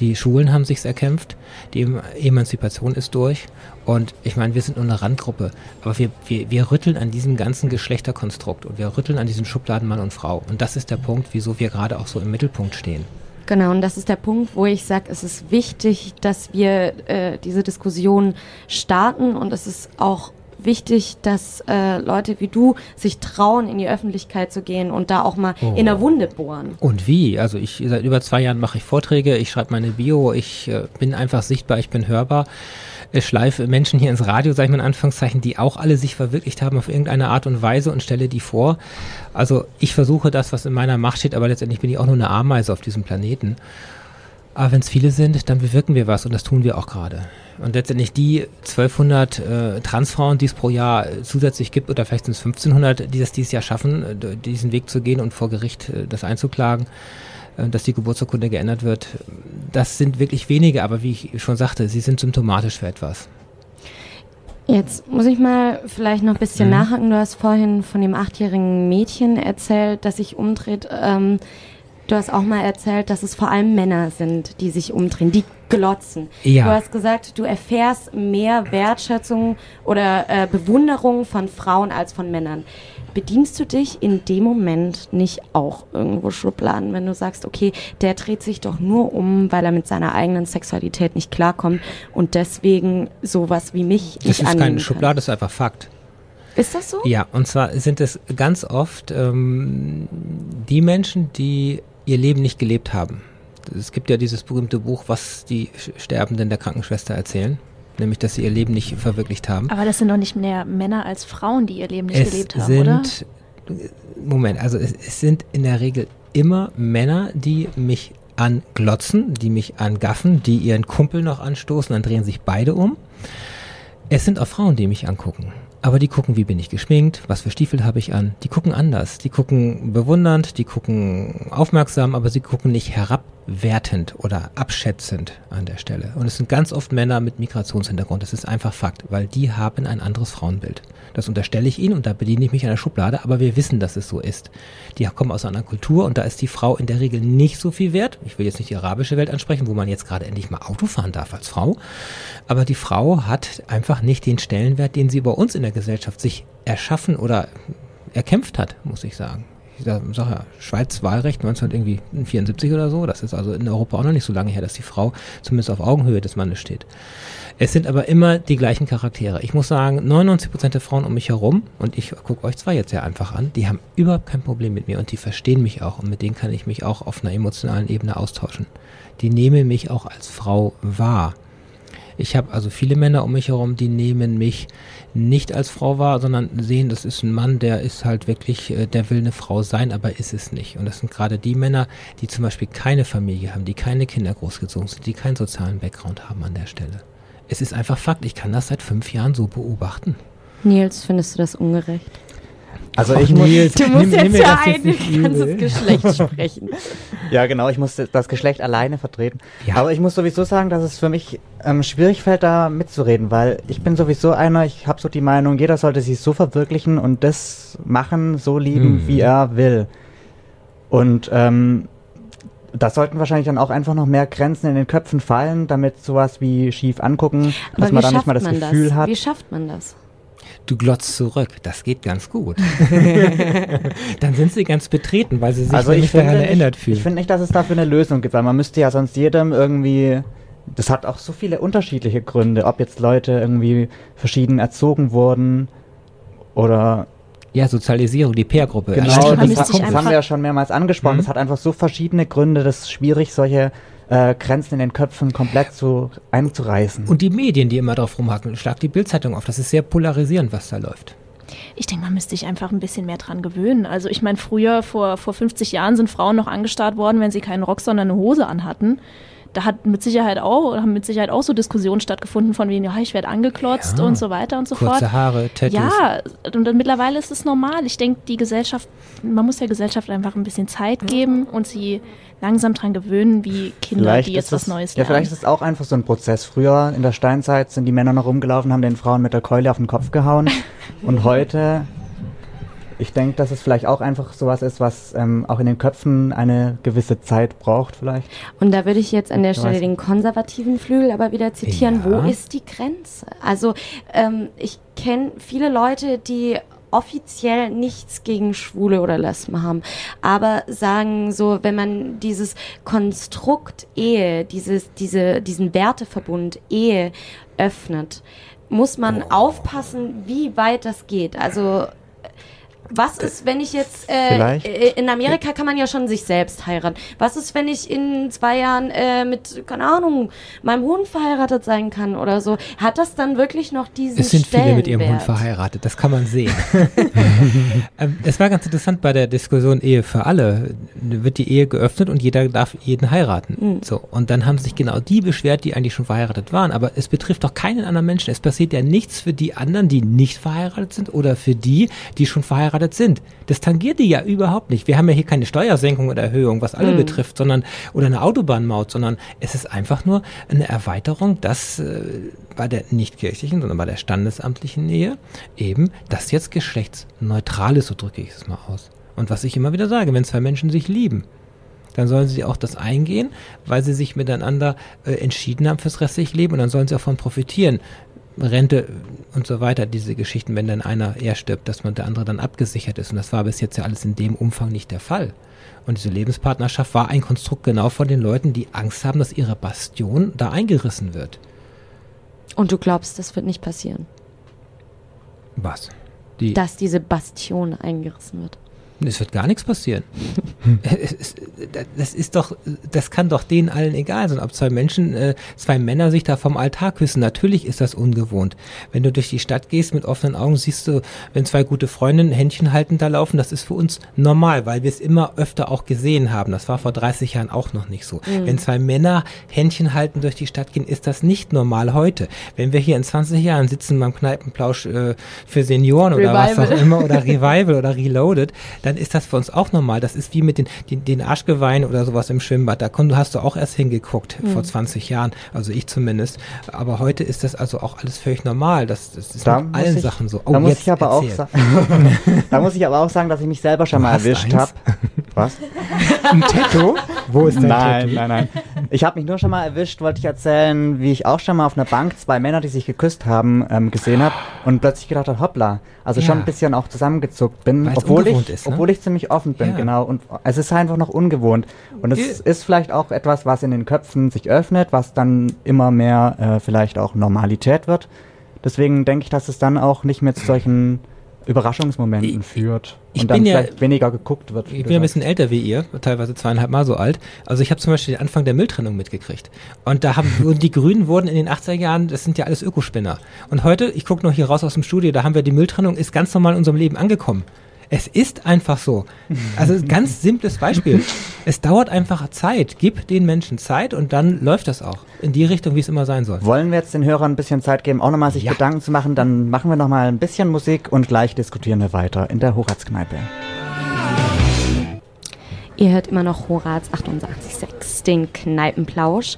Die Schulen haben sich's erkämpft, die Em- Emanzipation ist durch. Und ich meine, wir sind nur eine Randgruppe, aber wir, wir, wir rütteln an diesem ganzen Geschlechterkonstrukt und wir rütteln an diesen Schubladen Mann und Frau. Und das ist der Punkt, wieso wir gerade auch so im Mittelpunkt stehen. Genau, und das ist der Punkt, wo ich sage, es ist wichtig, dass wir äh, diese Diskussion starten. Und es ist auch wichtig, dass äh, Leute wie du sich trauen, in die Öffentlichkeit zu gehen und da auch mal Oh. in der Wunde bohren. Und wie? Also ich seit über zwei Jahren mache ich Vorträge, ich schreibe meine Bio, ich äh, bin einfach sichtbar, ich bin hörbar. Ich schleife Menschen hier ins Radio, sage ich mal in Anführungszeichen, die auch alle sich verwirklicht haben auf irgendeine Art und Weise und stelle die vor. Also ich versuche das, was in meiner Macht steht, aber letztendlich bin ich auch nur eine Ameise auf diesem Planeten. Aber wenn es viele sind, dann bewirken wir was und das tun wir auch gerade. Und letztendlich die 1200 äh, Transfrauen, die es pro Jahr zusätzlich gibt, oder vielleicht sind es 1500, die das dieses Jahr schaffen, äh, diesen Weg zu gehen und vor Gericht äh, das einzuklagen, äh, dass die Geburtsurkunde geändert wird, das sind wirklich wenige, aber wie ich schon sagte, sie sind symptomatisch für etwas. Jetzt muss ich mal vielleicht noch ein bisschen Mhm. nachhaken. Du hast vorhin von dem achtjährigen Mädchen erzählt, das sich umdreht. Ähm, du hast auch mal erzählt, dass es vor allem Männer sind, die sich umdrehen, die glotzen. Ja. Du hast gesagt, du erfährst mehr Wertschätzung oder äh, Bewunderung von Frauen als von Männern. Bedienst du dich in dem Moment nicht auch irgendwo Schubladen, wenn du sagst, okay, der dreht sich doch nur um, weil er mit seiner eigenen Sexualität nicht klarkommt und deswegen sowas wie mich Das nicht ist annehmen keine. Schublade, das ist einfach Fakt. Ist das so? Ja, und zwar sind es ganz oft ähm, die Menschen, die ihr Leben nicht gelebt haben. Es gibt ja dieses berühmte Buch, was die Sterbenden der Krankenschwester erzählen, nämlich, dass sie ihr Leben nicht verwirklicht haben. Aber das sind doch nicht mehr Männer als Frauen, die ihr Leben nicht es gelebt haben, sind, oder? Moment, also es, es sind in der Regel immer Männer, die mich anglotzen, die mich angaffen, die ihren Kumpel noch anstoßen, dann drehen sich beide um. Es sind auch Frauen, die mich angucken. Aber die gucken, wie bin ich geschminkt, was für Stiefel habe ich an. Die gucken anders. Die gucken bewundernd, die gucken aufmerksam, aber sie gucken nicht herabwertend oder abschätzend an der Stelle. Und es sind ganz oft Männer mit Migrationshintergrund. Das ist einfach Fakt, weil die haben ein anderes Frauenbild. Das unterstelle ich ihnen und da bediene ich mich der Schublade, aber wir wissen, dass es so ist. Die kommen aus einer Kultur und da ist die Frau in der Regel nicht so viel wert. Ich will jetzt nicht die arabische Welt ansprechen, wo man jetzt gerade endlich mal Auto fahren darf als Frau. Aber die Frau hat einfach nicht den Stellenwert, den sie bei uns in der Gesellschaft sich erschaffen oder erkämpft hat, muss ich sagen. Ich sage Schweiz Wahlrecht 1974 oder so, das ist also in Europa auch noch nicht so lange her, dass die Frau zumindest auf Augenhöhe des Mannes steht. Es sind aber immer die gleichen Charaktere. Ich muss sagen, 99 Prozent der Frauen um mich herum, und ich gucke euch zwei jetzt ja einfach an, die haben überhaupt kein Problem mit mir und die verstehen mich auch und mit denen kann ich mich auch auf einer emotionalen Ebene austauschen. Die nehmen mich auch als Frau wahr. Ich habe also viele Männer um mich herum, die nehmen mich nicht als Frau wahr, sondern sehen, das ist ein Mann, der ist halt wirklich, äh, der will eine Frau sein, aber ist es nicht. Und das sind gerade die Männer, die zum Beispiel keine Familie haben, die keine Kinder großgezogen sind, die keinen sozialen Background haben an der Stelle. Es ist einfach Fakt, ich kann das seit fünf Jahren so beobachten. Nils, findest du das ungerecht? Also ich muss, Nils, Du musst nimm- jetzt für jetzt ein [LAUGHS] ganzes. Geschlecht [LAUGHS] sprechen. ja genau, ich muss das Geschlecht alleine vertreten. Ja. Aber ich muss sowieso sagen, dass es für mich ähm, schwierig fällt, da mitzureden, weil ich bin sowieso einer, ich habe so die Meinung, jeder sollte sich so verwirklichen und das machen, so lieben, Hm. wie er will. Und ähm, da sollten wahrscheinlich dann auch einfach noch mehr Grenzen in den Köpfen fallen, damit sowas wie schief angucken, Aber dass man da nicht mal das Gefühl das? hat. Wie schafft man das? Du glotzt zurück, das geht ganz gut. [LAUGHS] Dann sind sie ganz betreten, weil sie sich Also ich finde, daran nicht, erinnert ich fühlen. finde nicht, dass es dafür eine Lösung gibt, weil man müsste ja sonst jedem irgendwie, das hat auch so viele unterschiedliche Gründe, ob jetzt Leute irgendwie verschieden erzogen wurden oder ja, Sozialisierung, die Peer-Gruppe. genau, das, das haben wir ja schon mehrmals angesprochen, Mhm. das hat einfach so verschiedene Gründe, das ist schwierig, solche äh, Grenzen in den Köpfen komplett zu, einzureißen. Und die Medien, die immer drauf rumhacken, schlag die Bildzeitung auf. Das ist sehr polarisierend, was da läuft. Ich denke, man müsste sich einfach ein bisschen mehr dran gewöhnen. Also ich meine, früher, vor, vor 50 Jahren, sind Frauen noch angestarrt worden, wenn sie keinen Rock, sondern eine Hose anhatten. Da hat mit Sicherheit auch, haben mit Sicherheit auch so Diskussionen stattgefunden von wegen, ja, ich werde angeklotzt Ja. und so weiter und so Kurze fort. Haare, Tattoos. Ja, und dann mittlerweile ist es normal. Ich denke, die Gesellschaft, man muss der Gesellschaft einfach ein bisschen Zeit geben und sie langsam dran gewöhnen, wie Kinder, die jetzt ist was es, Neues Ja, lernen. vielleicht ist es auch einfach so ein Prozess. Früher in der Steinzeit sind die Männer noch rumgelaufen, haben den Frauen mit der Keule auf den Kopf gehauen. [LAUGHS] und heute, ich denke, dass es vielleicht auch einfach sowas ist, was ähm, auch in den Köpfen eine gewisse Zeit braucht, vielleicht. Und da würde ich jetzt an der Stelle den konservativen Flügel aber wieder zitieren. Ja. Wo ist die Grenze? Also ähm, ich kenne viele Leute, die offiziell nichts gegen Schwule oder Lesben haben, aber sagen so, wenn man dieses Konstrukt Ehe, dieses, diese, diesen Werteverbund Ehe öffnet, muss man aufpassen, wie weit das geht. Also was ist, wenn ich jetzt äh, äh, in Amerika kann man ja schon sich selbst heiraten. Was ist, wenn ich in zwei Jahren äh, mit, keine Ahnung, meinem Hund verheiratet sein kann oder so? Hat das dann wirklich noch diesen Es sind viele mit ihrem Hund verheiratet, das kann man sehen. [LAUGHS] ähm, es war ganz interessant bei der Diskussion Ehe für alle. Wird die Ehe geöffnet und jeder darf jeden heiraten. Mhm. So, und dann haben sich genau die beschwert, die eigentlich schon verheiratet waren. Aber es betrifft doch keinen anderen Menschen. Es passiert ja nichts für die anderen, die nicht verheiratet sind oder für die, die schon verheiratet sind. Das tangiert die ja überhaupt nicht. Wir haben ja hier keine Steuersenkung oder Erhöhung, was alle Mhm. betrifft, sondern oder eine Autobahnmaut, sondern es ist einfach nur eine Erweiterung, dass äh, bei der nicht kirchlichen, sondern bei der standesamtlichen Ehe eben das jetzt geschlechtsneutral ist, so drücke ich es mal aus. Und was ich immer wieder sage, wenn zwei Menschen sich lieben, dann sollen sie auch das eingehen, weil sie sich miteinander äh, entschieden haben fürs restliche Leben und dann sollen sie auch davon profitieren. Rente und so weiter, diese Geschichten, wenn dann einer eher stirbt, dass man der andere dann abgesichert ist. Und das war bis jetzt ja alles in dem Umfang nicht der Fall. Und diese Lebenspartnerschaft war ein Konstrukt genau von den Leuten, die Angst haben, dass ihre Bastion da eingerissen wird. Und du glaubst, das wird nicht passieren, Was? Die, dass diese Bastion eingerissen wird. Es wird gar nichts passieren. [LAUGHS] Ist- das ist doch, das kann doch denen allen egal sein, ob zwei Menschen, äh, zwei Männer sich da vom Altar küssen. Natürlich ist das ungewohnt. Wenn du durch die Stadt gehst mit offenen Augen, siehst du, wenn zwei gute Freundinnen Händchen haltend da laufen, das ist für uns normal, weil wir es immer öfter auch gesehen haben. Das war vor 30 Jahren auch noch nicht so. Wenn zwei Männer Händchen halten durch die Stadt gehen, ist das nicht normal heute. Wenn wir hier in 20 Jahren sitzen beim Kneipenplausch äh, für Senioren oder was Revival. auch immer oder Revival oder Reloaded, dann ist das für uns auch normal. Das ist wie mit den, den, den Arschgeweihen oder sowas im Schwimmbad. Da komm, hast du auch erst hingeguckt, vor 20 Jahren. Also ich zumindest. Aber heute ist das also auch alles völlig normal. Das, das ist Da mit allen ich- Sachen so. da muss jetzt ich aber auch sagen, [LAUGHS] da muss ich aber auch sagen, dass ich mich selber schon Du mal erwischt habe. [LAUGHS] Was? Ein Tattoo? Wo ist dein Nein, Tattoo? nein, nein. Ich habe mich nur schon mal erwischt, wollte ich erzählen, wie ich auch schon mal auf einer Bank zwei Männer, die sich geküsst haben, ähm, gesehen habe und plötzlich gedacht habe, hoppla. Also Ja. schon ein bisschen auch zusammengezuckt bin, Weil's obwohl ich, ist, ne? obwohl ich ziemlich offen bin, Ja. genau. Und es ist einfach noch ungewohnt. Und es ist vielleicht auch etwas, was in den Köpfen sich öffnet, was dann immer mehr äh, vielleicht auch Normalität wird. Deswegen denke ich, dass es dann auch nicht mehr zu solchen Überraschungsmomenten Ich- führt ich und dann bin ja- vielleicht weniger geguckt wird. Ich bin ein sagst. bisschen älter wie ihr, teilweise zweieinhalb Mal so alt. Also ich habe zum Beispiel den Anfang der Mülltrennung mitgekriegt. Und da haben [LAUGHS] und die Grünen wurden in den 80er Jahren, das sind ja alles Ökospinner. Und heute, ich gucke noch hier raus aus dem Studio, da haben wir die Mülltrennung, ist ganz normal in unserem Leben angekommen. Es ist einfach so. Also ganz simples Beispiel. [LAUGHS] Es dauert einfach Zeit. Gib den Menschen Zeit und dann läuft das auch. In die Richtung, wie es immer sein soll. Wollen wir jetzt den Hörern ein bisschen Zeit geben, auch nochmal sich Ja. Gedanken zu machen, dann machen wir nochmal ein bisschen Musik und gleich diskutieren wir weiter in der Horazkneipe. Ihr hört immer noch Horaz 886, den Kneipenplausch.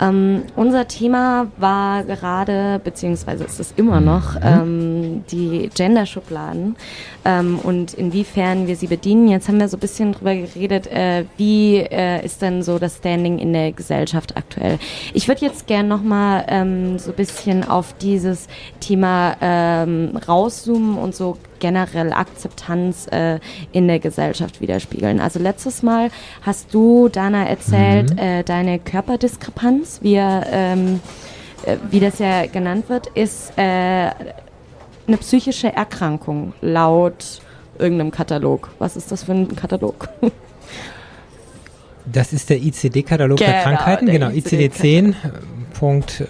Ähm, unser Thema war gerade, beziehungsweise ist es immer noch, ähm, die Genderschubladen ähm, und inwiefern wir sie bedienen. Jetzt haben wir so ein bisschen drüber geredet, äh, wie äh, ist denn so das Standing in der Gesellschaft aktuell. Ich würde jetzt gern nochmal ähm, so ein bisschen auf dieses Thema ähm, rauszoomen und so generell Akzeptanz äh, in der Gesellschaft widerspiegeln. Also letztes Mal hast du, Dana, erzählt, äh, deine Körperdiskrepanz, wie, ähm, äh, wie das ja genannt wird, ist äh, eine psychische Erkrankung laut irgendeinem Katalog. Was ist das für ein Katalog? Das ist der ICD-Katalog der Genau, Krankheiten, der genau, ICD-10, äh, Punkt, äh,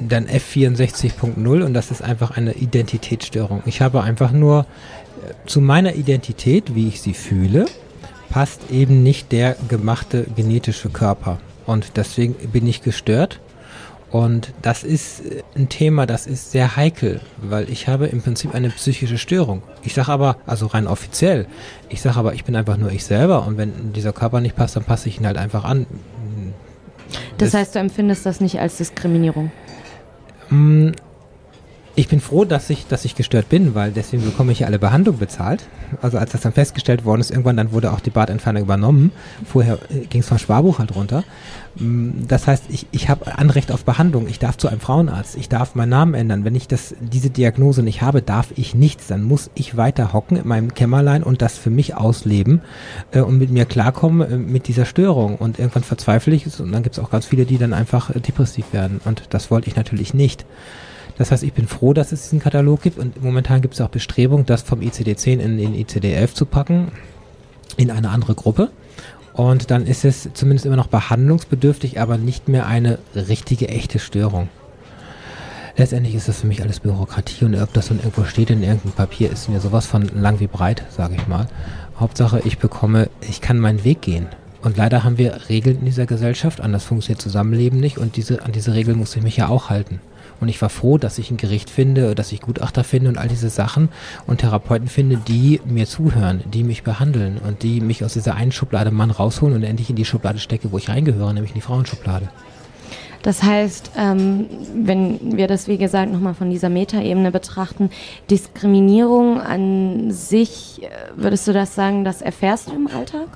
dann F64.0 und das ist einfach eine Identitätsstörung. Ich habe einfach nur äh, zu meiner Identität, wie ich sie fühle, passt eben nicht der gemachte genetische Körper. Und deswegen bin ich gestört. Und das ist äh, ein Thema, das ist sehr heikel, weil ich habe im Prinzip eine psychische Störung. Ich sage aber, also rein offiziell, ich sage aber, ich bin einfach nur ich selber und wenn dieser Körper nicht passt, dann passe ich ihn halt einfach an. Das Das- heißt, du empfindest das nicht als Diskriminierung. Ich bin froh, dass ich, dass ich gestört bin, weil deswegen bekomme ich ja alle Behandlung bezahlt. Also als das dann festgestellt worden ist, irgendwann dann wurde auch die Bartentfernung übernommen. Vorher ging es vom Sparbuch halt runter. Mm, Das heißt, ich, ich habe Anrecht auf Behandlung. Ich darf zu einem Frauenarzt. Ich darf meinen Namen ändern. Wenn ich das, diese Diagnose nicht habe, darf ich nichts. Dann muss ich weiter hocken in meinem Kämmerlein und das für mich ausleben äh, und mit mir klarkommen äh, mit dieser Störung. Und irgendwann verzweifle ich es und dann gibt es auch ganz viele, die dann einfach äh, depressiv werden. Und das wollte ich natürlich nicht. Das heißt, ich bin froh, dass es diesen Katalog gibt und momentan gibt es auch Bestrebungen, das vom ICD-10 in den ICD-11 zu packen, in eine andere Gruppe. Und dann ist es zumindest immer noch behandlungsbedürftig, aber nicht mehr eine richtige, echte Störung. Letztendlich ist das für mich alles Bürokratie und ob das dann irgendwo steht in irgendeinem Papier, ist mir sowas von lang wie breit, sage ich mal. Hauptsache, ich bekomme, ich kann meinen Weg gehen. Und leider haben wir Regeln in dieser Gesellschaft, anders funktioniert Zusammenleben nicht und diese, an diese Regeln muss ich mich ja auch halten. Und ich war froh, dass ich ein Gericht finde, dass ich Gutachter finde und all diese Sachen und Therapeuten finde, die mir zuhören, die mich behandeln und die mich aus dieser einen Schublade Mann rausholen und endlich in die Schublade stecke, wo ich reingehöre, nämlich in die Frauenschublade. Das heißt, ähm, wenn wir das, wie gesagt, nochmal von dieser Metaebene betrachten, Diskriminierung an sich, äh, würdest du das sagen, das erfährst du im Alltag?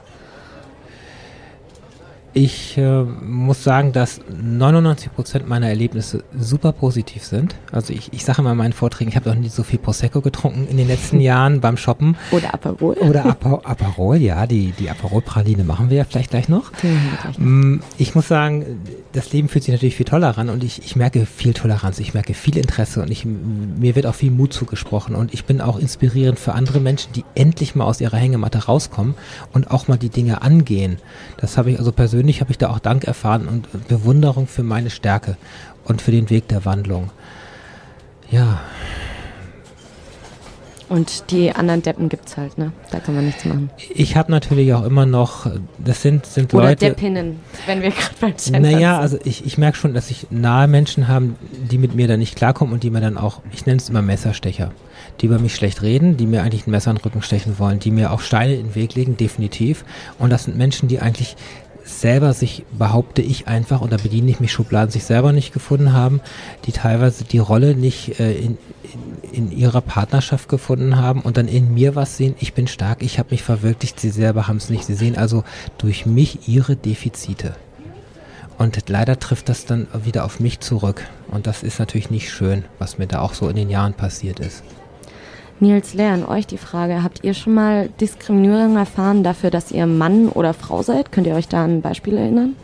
Ich äh, muss sagen, dass 99% meiner Erlebnisse super positiv sind. Also ich, ich sage immer in meinen Vorträgen, ich habe noch nie so viel Prosecco getrunken in den letzten [LAUGHS] Jahren beim Shoppen. Oder Aperol? Oder Aper Aperol, ja, die, die Aperol-Praline machen wir ja vielleicht gleich noch. Gleich. Mm, Ich muss sagen, das Leben fühlt sich natürlich viel toller an und ich, ich merke viel Toleranz, ich merke viel Interesse und ich, mir wird auch viel Mut zugesprochen und ich bin auch inspirierend für andere Menschen, die endlich mal aus ihrer Hängematte rauskommen und auch mal die Dinge angehen. Das habe ich also persönlich, habe ich da auch Dank erfahren und Bewunderung für meine Stärke und für den Weg der Wandlung. Ja, Und die anderen Deppen gibt's halt, ne? Da kann man nichts machen. ich habe natürlich auch immer noch, das sind, sind Oder Leute... Deppinnen, wenn wir [LAUGHS] gerade beim Gender Naja, sind. also ich, ich merke schon, dass ich nahe Menschen haben, die mit mir dann nicht klarkommen und die mir dann auch, ich nenne es immer Messerstecher, die über mich schlecht reden, die mir eigentlich ein Messer in den Rücken stechen wollen, die mir auch Steine in den Weg legen, definitiv. Und das sind Menschen, die eigentlich selber sich, behaupte ich einfach, da bediene ich mich Schubladen, sich selber nicht gefunden haben, die teilweise die Rolle nicht äh, in, in, in ihrer Partnerschaft gefunden haben und dann in mir was sehen, ich bin stark, ich habe mich verwirklicht, sie selber haben es nicht, sie sehen also durch mich ihre Defizite. Und leider trifft das dann wieder auf mich zurück. Und das ist natürlich nicht schön, was mir da auch so in den Jahren passiert ist. Nils Lehr, an euch die Frage. Habt ihr schon mal Diskriminierung erfahren dafür, dass ihr Mann oder Frau seid? Könnt ihr euch da an ein Beispiel erinnern?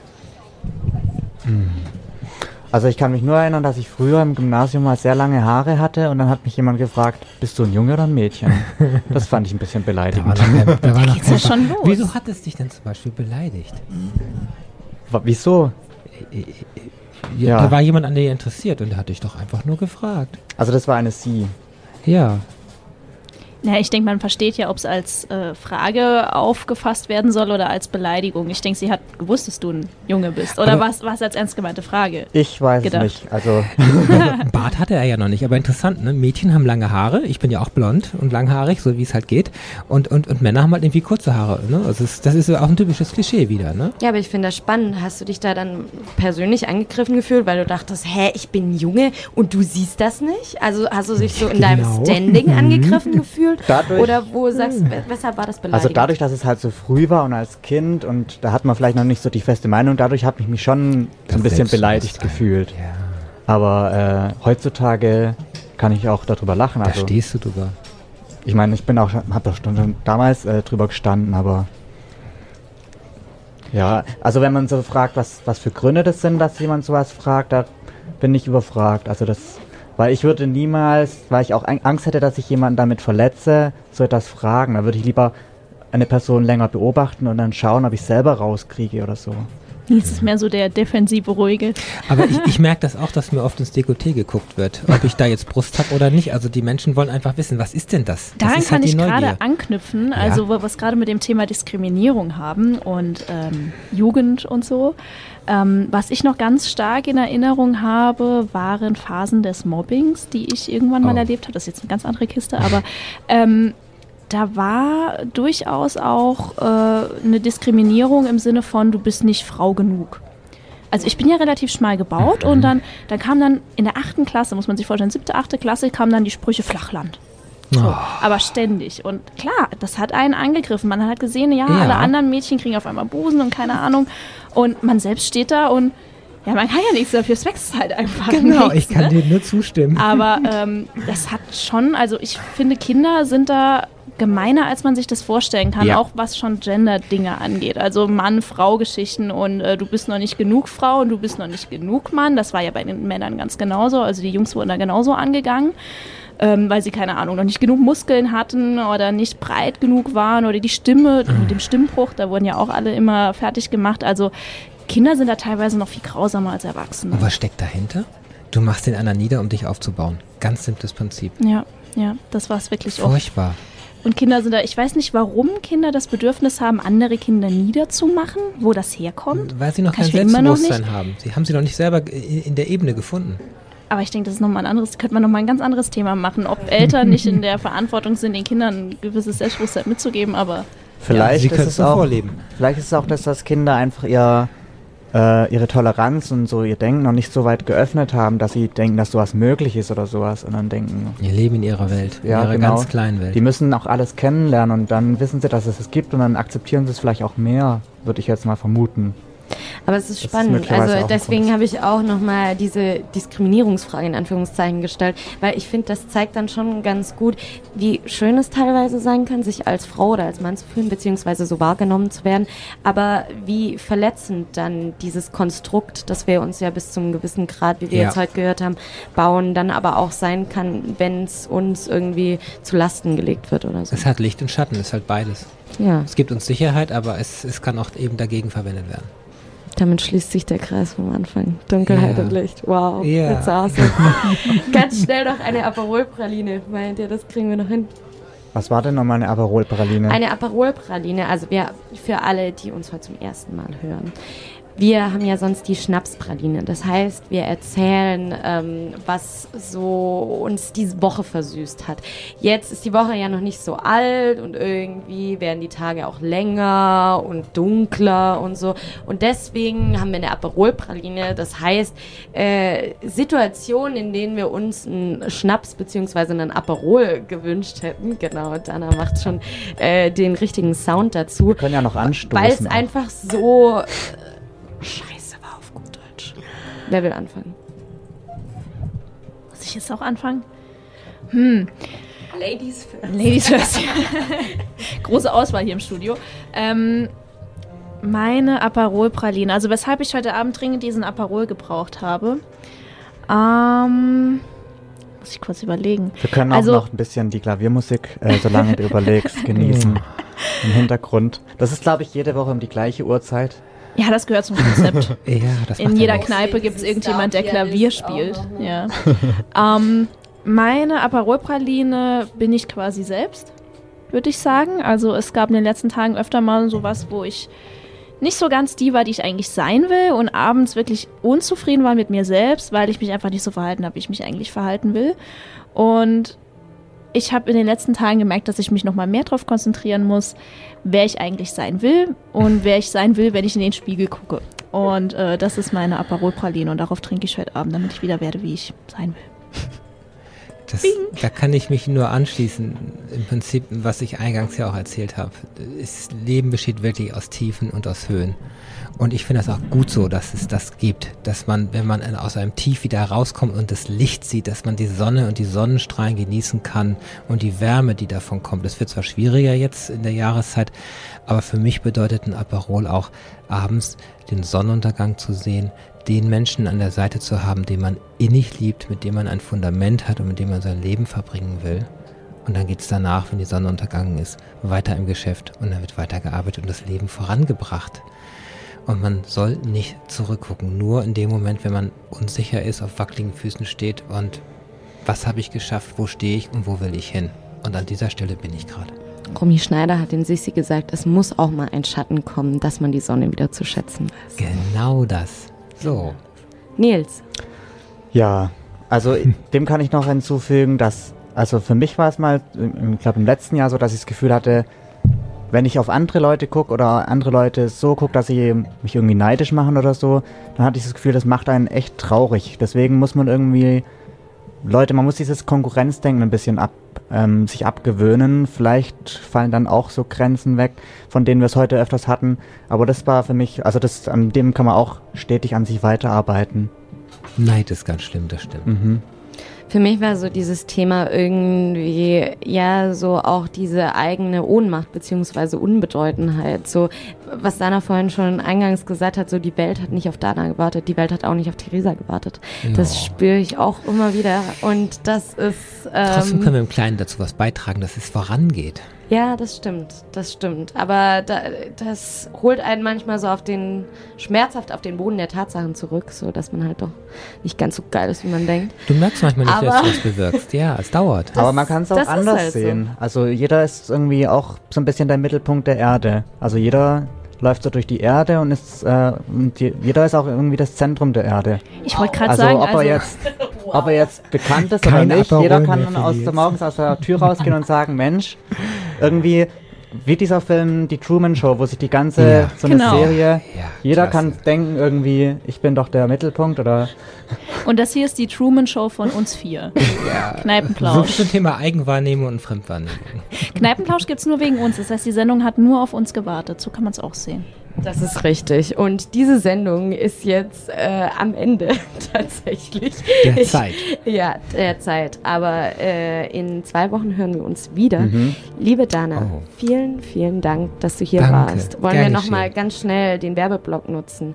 Also ich kann mich nur erinnern, dass ich früher im Gymnasium mal sehr lange Haare hatte und dann hat mich jemand gefragt, bist du ein Junge oder ein Mädchen? [LAUGHS] Das fand ich ein bisschen Da war beleidigend. noch kein, da war noch geht's ja schon los. Wieso hat es dich denn zum Beispiel beleidigt? Wieso? Ja. Da war jemand an dir interessiert und der hat dich doch einfach nur gefragt. Also das war eine Sie. Ja. Ja, ich denke, man versteht ja, ob es als äh, Frage aufgefasst werden soll oder als Beleidigung. Ich denke, sie hat gewusst, dass du ein Junge bist. Oder Aber- war es als ernst gemeinte Frage? Ich weiß Gedacht. es nicht. Also Einen [LAUGHS] Bart hatte er ja noch nicht, aber interessant, ne? Mädchen haben lange Haare, ich bin ja auch blond und langhaarig, so wie es halt geht. Und, und, und Männer haben halt irgendwie kurze Haare, ne? Also das ist ja auch ein typisches Klischee wieder, ne? Ja, aber ich finde das spannend. Hast du dich da dann persönlich angegriffen gefühlt, weil du dachtest, hä, ich bin ein Junge und du siehst das nicht? Also hast du dich so in deinem Genau. Standing [LAUGHS] angegriffen gefühlt? Dadurch- Oder wo sagst du, weshalb war das beleidigend? Also dadurch, dass es halt so früh war und als Kind und da hat man vielleicht noch nicht so die feste Meinung, dadurch habe ich mich schon so Das ein bisschen beleidigt gefühlt. Ja. Aber äh, heutzutage kann ich auch darüber lachen. Da Also stehst du drüber. ich meine, ich bin auch, habe doch schon damals äh, drüber gestanden, aber ja, also wenn man so fragt, was, was für Gründe das sind, dass jemand sowas fragt, da bin ich überfragt. Also das, weil ich würde niemals, weil ich auch Ang- Angst hätte, dass ich jemanden damit verletze, so etwas fragen. Da würde ich lieber eine Person länger beobachten und dann schauen, ob ich selber rauskriege oder so. Nils ist mehr so der defensive Ruhige. Aber ich, ich [LAUGHS] merke das auch, dass mir oft ins Dekolleté geguckt wird, ob ich da jetzt Brust habe oder nicht. Also die Menschen wollen einfach wissen, was ist denn das? das Daran ist kann halt ich gerade anknüpfen, also wo wir es gerade mit dem Thema Diskriminierung haben und ähm, Jugend und so. Ähm, was ich noch ganz stark in Erinnerung habe, waren Phasen des Mobbings, die ich irgendwann mal Oh. erlebt habe. Das ist jetzt eine ganz andere Kiste, aber ähm, da war durchaus auch äh, eine Diskriminierung im Sinne von, du bist nicht Frau genug. Also ich bin ja relativ schmal gebaut und dann, dann kam dann in der achten Klasse, muss man sich vorstellen, siebte, achte Klasse, kamen dann die Sprüche Flachland. So, Oh. aber ständig. Und klar, das hat einen angegriffen. Man hat gesehen, ja, Ja. alle anderen Mädchen kriegen auf einmal Busen und keine Ahnung. Und man selbst steht da und ja, man kann ja nichts dafür, es wächst halt einfach Genau, nichts, ich kann ne? dir nur zustimmen. Aber ähm, das hat schon, also ich finde, Kinder sind da gemeiner, als man sich das vorstellen kann, Ja. auch was schon Gender-Dinge angeht. Also Mann-Frau-Geschichten und äh, du bist noch nicht genug Frau und du bist noch nicht genug Mann. Das war ja bei den Männern ganz genauso. Also die Jungs wurden da genauso angegangen. Ähm, weil sie, keine Ahnung, noch nicht genug Muskeln hatten oder nicht breit genug waren oder die Stimme mit dem Stimmbruch, da wurden ja auch alle immer fertig gemacht. Also Kinder sind da teilweise noch viel grausamer als Erwachsene. Und was steckt dahinter? Du machst den anderen nieder, um dich aufzubauen. Ganz simples Prinzip. Ja, ja, das war es wirklich oft. Furchtbar. Und Kinder sind da, ich weiß nicht, warum Kinder das Bedürfnis haben, andere Kinder niederzumachen, wo das herkommt. Weil sie noch Kann kein Selbstbewusstsein haben. Sie haben sie noch nicht selber in der Ebene gefunden. Aber ich denke, das ist nochmal ein anderes, könnte man nochmal ein ganz anderes Thema machen, ob Eltern nicht in der Verantwortung sind, den Kindern ein gewisses Selbstbewusstsein mitzugeben, aber Vielleicht sie ist können es auch, vorleben. vielleicht ist es auch, dass das Kinder einfach ihr, äh, ihre Toleranz und so ihr Denken noch nicht so weit geöffnet haben, dass sie denken, dass sowas möglich ist oder sowas und dann denken, Ihr Leben in ihrer Welt, in Ja, ihrer genau. ganz kleinen Welt. die müssen auch alles kennenlernen und dann wissen sie, dass es es gibt und dann akzeptieren sie es vielleicht auch mehr, würde ich jetzt mal vermuten. Aber es ist Das ist spannend. auch also deswegen habe ich auch nochmal diese Diskriminierungsfrage in Anführungszeichen gestellt, weil ich finde, das zeigt dann schon ganz gut, wie schön es teilweise sein kann, sich als Frau oder als Mann zu fühlen, beziehungsweise so wahrgenommen zu werden, aber wie verletzend dann dieses Konstrukt, das wir uns ja bis zum gewissen Grad, wie wir Ja. jetzt heute gehört haben, bauen, dann aber auch sein kann, wenn es uns irgendwie zu Lasten gelegt wird oder so. es hat Licht und Schatten, es ist halt beides. Ja, Es gibt uns Sicherheit, aber es, es kann auch eben dagegen verwendet werden. Damit schließt sich der Kreis vom Anfang. Dunkelheit Ja. und Licht. Wow. Ja. That's awesome. [LAUGHS] Ganz schnell noch eine Aperol-Praline. Meint ihr, das kriegen wir noch hin? Was war denn nochmal eine Aperol-Praline? Eine Aperol-Praline, also wir, für alle, die uns heute zum ersten Mal hören. Wir haben ja sonst die Schnapspraline. Das heißt, wir erzählen, ähm, was so uns diese Woche versüßt hat. Jetzt ist die Woche ja noch nicht so alt und irgendwie werden die Tage auch länger und dunkler und so. Und deswegen haben wir eine Aperolpraline. Das heißt, äh, Situationen, in denen wir uns einen Schnaps bzw. einen Aperol gewünscht hätten. Genau, Dana macht schon äh, den richtigen Sound dazu. Wir können ja noch anstoßen. Weil es einfach so scheiße war auf gut Deutsch. Wer will anfangen? Muss ich jetzt auch anfangen? Hm. Ladies first. Ladies first. [LAUGHS] Große Auswahl hier im Studio. Ähm, meine Aperol-Praline. Also weshalb ich heute Abend dringend diesen Aperol gebraucht habe. Ähm, muss ich kurz überlegen. Wir können auch Also- noch ein bisschen die Klaviermusik, äh, solange du überlegst, [LAUGHS] genießen. Im Hintergrund. Das ist, glaube ich, jede Woche um die gleiche Uhrzeit. Ja, das gehört zum Konzept. [LAUGHS] Ja, das In jeder. Kneipe gibt es irgendjemand, der Klavier spielt. Ja. [LAUGHS] ähm, meine Aperol-Praline bin ich quasi selbst, würde ich sagen. Also es gab in den letzten Tagen öfter mal sowas, wo ich nicht so ganz die war, die ich eigentlich sein will und abends wirklich unzufrieden war mit mir selbst, weil ich mich einfach nicht so verhalten habe, wie ich mich eigentlich verhalten will. Und ich habe in den letzten Tagen gemerkt, dass ich mich nochmal mehr darauf konzentrieren muss, wer ich eigentlich sein will und wer ich sein will, wenn ich in den Spiegel gucke. Und äh, das ist meine Aperol-Praline und darauf trinke ich heute Abend, damit ich wieder werde, wie ich sein will. Das, da kann ich mich nur anschließen. Im Prinzip, was ich eingangs ja auch erzählt habe. Das Leben besteht wirklich aus Tiefen und aus Höhen. Und ich finde das auch gut so, dass es das gibt. Dass man, wenn man aus einem Tief wieder rauskommt und das Licht sieht, dass man die Sonne und die Sonnenstrahlen genießen kann und die Wärme, die davon kommt. Es wird zwar schwieriger jetzt in der Jahreszeit, aber für mich bedeutet ein Aperol auch abends den Sonnenuntergang zu sehen, den Menschen an der Seite zu haben, den man innig liebt, mit dem man ein Fundament hat und mit dem man sein Leben verbringen will. Und dann geht es danach, wenn die Sonne untergangen ist, weiter im Geschäft und dann wird weitergearbeitet und das Leben vorangebracht. Und man soll nicht zurückgucken, nur in dem Moment, wenn man unsicher ist, auf wackeligen Füßen steht und was habe ich geschafft, wo stehe ich und wo will ich hin. Und an dieser Stelle bin ich gerade. Romy Schneider hat in Sissi gesagt, es muss auch mal ein Schatten kommen, dass man die Sonne wieder zu schätzen weiß. Genau das. So. Nils, Ja, also [LAUGHS] dem kann ich noch hinzufügen, dass, also für mich war es mal, im- ich glaube im letzten Jahr so, dass ich das Gefühl hatte, wenn ich auf andere Leute gucke oder andere Leute so gucke, dass sie mich irgendwie neidisch machen oder so, dann hatte ich das Gefühl, das macht einen echt traurig. Deswegen muss man irgendwie, Leute, man muss dieses Konkurrenzdenken ein bisschen ab, ähm, sich abgewöhnen. Vielleicht fallen dann auch so Grenzen weg, von denen wir es heute öfters hatten. Aber das war für mich, also das, an dem kann man auch stetig an sich weiterarbeiten. Neid ist ganz schlimm, das stimmt. Mhm. Für mich war so dieses Thema irgendwie, ja, so auch diese eigene Ohnmacht beziehungsweise Unbedeutenheit. So, was Dana vorhin schon eingangs gesagt hat, so die Welt hat nicht auf Dana gewartet, die Welt hat auch nicht auf Theresa gewartet. Das Ja. spüre ich auch immer wieder. Und das ist. Trotzdem Ähm, können wir im Kleinen dazu was beitragen, dass es vorangeht. Ja, das stimmt, das stimmt. Aber da, das holt einen manchmal so auf den, schmerzhaft auf den Boden der Tatsachen zurück, so dass man halt doch nicht ganz so geil ist, wie man denkt. Du merkst manchmal nicht, dass du was bewirkst. Ja, es dauert. Aber man kann es auch das anders halt so. sehen. Also jeder ist irgendwie auch so ein bisschen der Mittelpunkt der Erde. Also jeder läuft so durch die Erde und ist äh, und je- jeder ist auch irgendwie das Zentrum der Erde. Ich wollte gerade Also sagen, ob er also, jetzt [LAUGHS] ob er jetzt bekannt ist Kein oder nicht, Aperol jeder kann aus der morgens aus der Tür rausgehen und sagen, Mensch, irgendwie wie dieser Film Die Truman Show, wo sich die ganze Ja. so eine Genau. Serie Ja, jeder klasse. kann denken irgendwie, ich bin doch der Mittelpunkt oder und das hier ist die Truman Show von uns vier. [LAUGHS] Ja. So Kneipenplausch. zum Thema Eigenwahrnehmung und Fremdwahrnehmung. Kneipenplausch gibt es nur wegen uns. Das heißt, die Sendung hat nur auf uns gewartet. So kann man es auch sehen. Das ist richtig. Und diese Sendung ist jetzt äh, am Ende [LAUGHS] tatsächlich. Der Ich- Zeit. Ja, der Zeit. Aber äh, in zwei Wochen hören wir uns wieder. Mhm. Liebe Dana, Oh. vielen, vielen Dank, dass du hier Danke. warst. Wollen Gern wir nochmal ganz schnell den Werbeblock nutzen?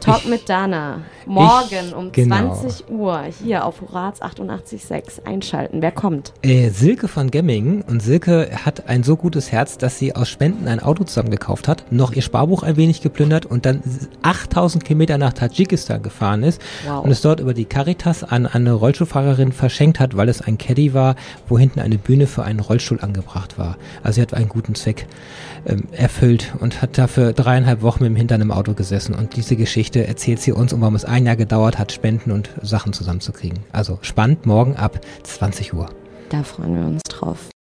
Talk mit Dana. Morgen Ich- um genau. 20 Uhr hier auf Horaz 88.6 einschalten. Wer kommt? Äh, Silke von Gemmingen und Silke hat ein so gutes Herz, dass sie aus Spenden ein Auto zusammengekauft hat, noch ihr Sparbuch ein wenig geplündert und dann 8000 Kilometer nach Tadschikistan gefahren ist Wow. und es dort über die Caritas an eine Rollstuhlfahrerin verschenkt hat, weil es ein Caddy war, wo hinten eine Bühne für einen Rollstuhl angebracht war. Also sie hat einen guten Zweck ähm, erfüllt und hat dafür dreieinhalb Wochen mit dem Hintern im Auto gesessen und diese Geschichte erzählt sie uns und warum es ein Jahr gedauert hat, Spenden und Sachen zusammenzukriegen. Also spannend, morgen ab 20 Uhr. Da freuen wir uns drauf.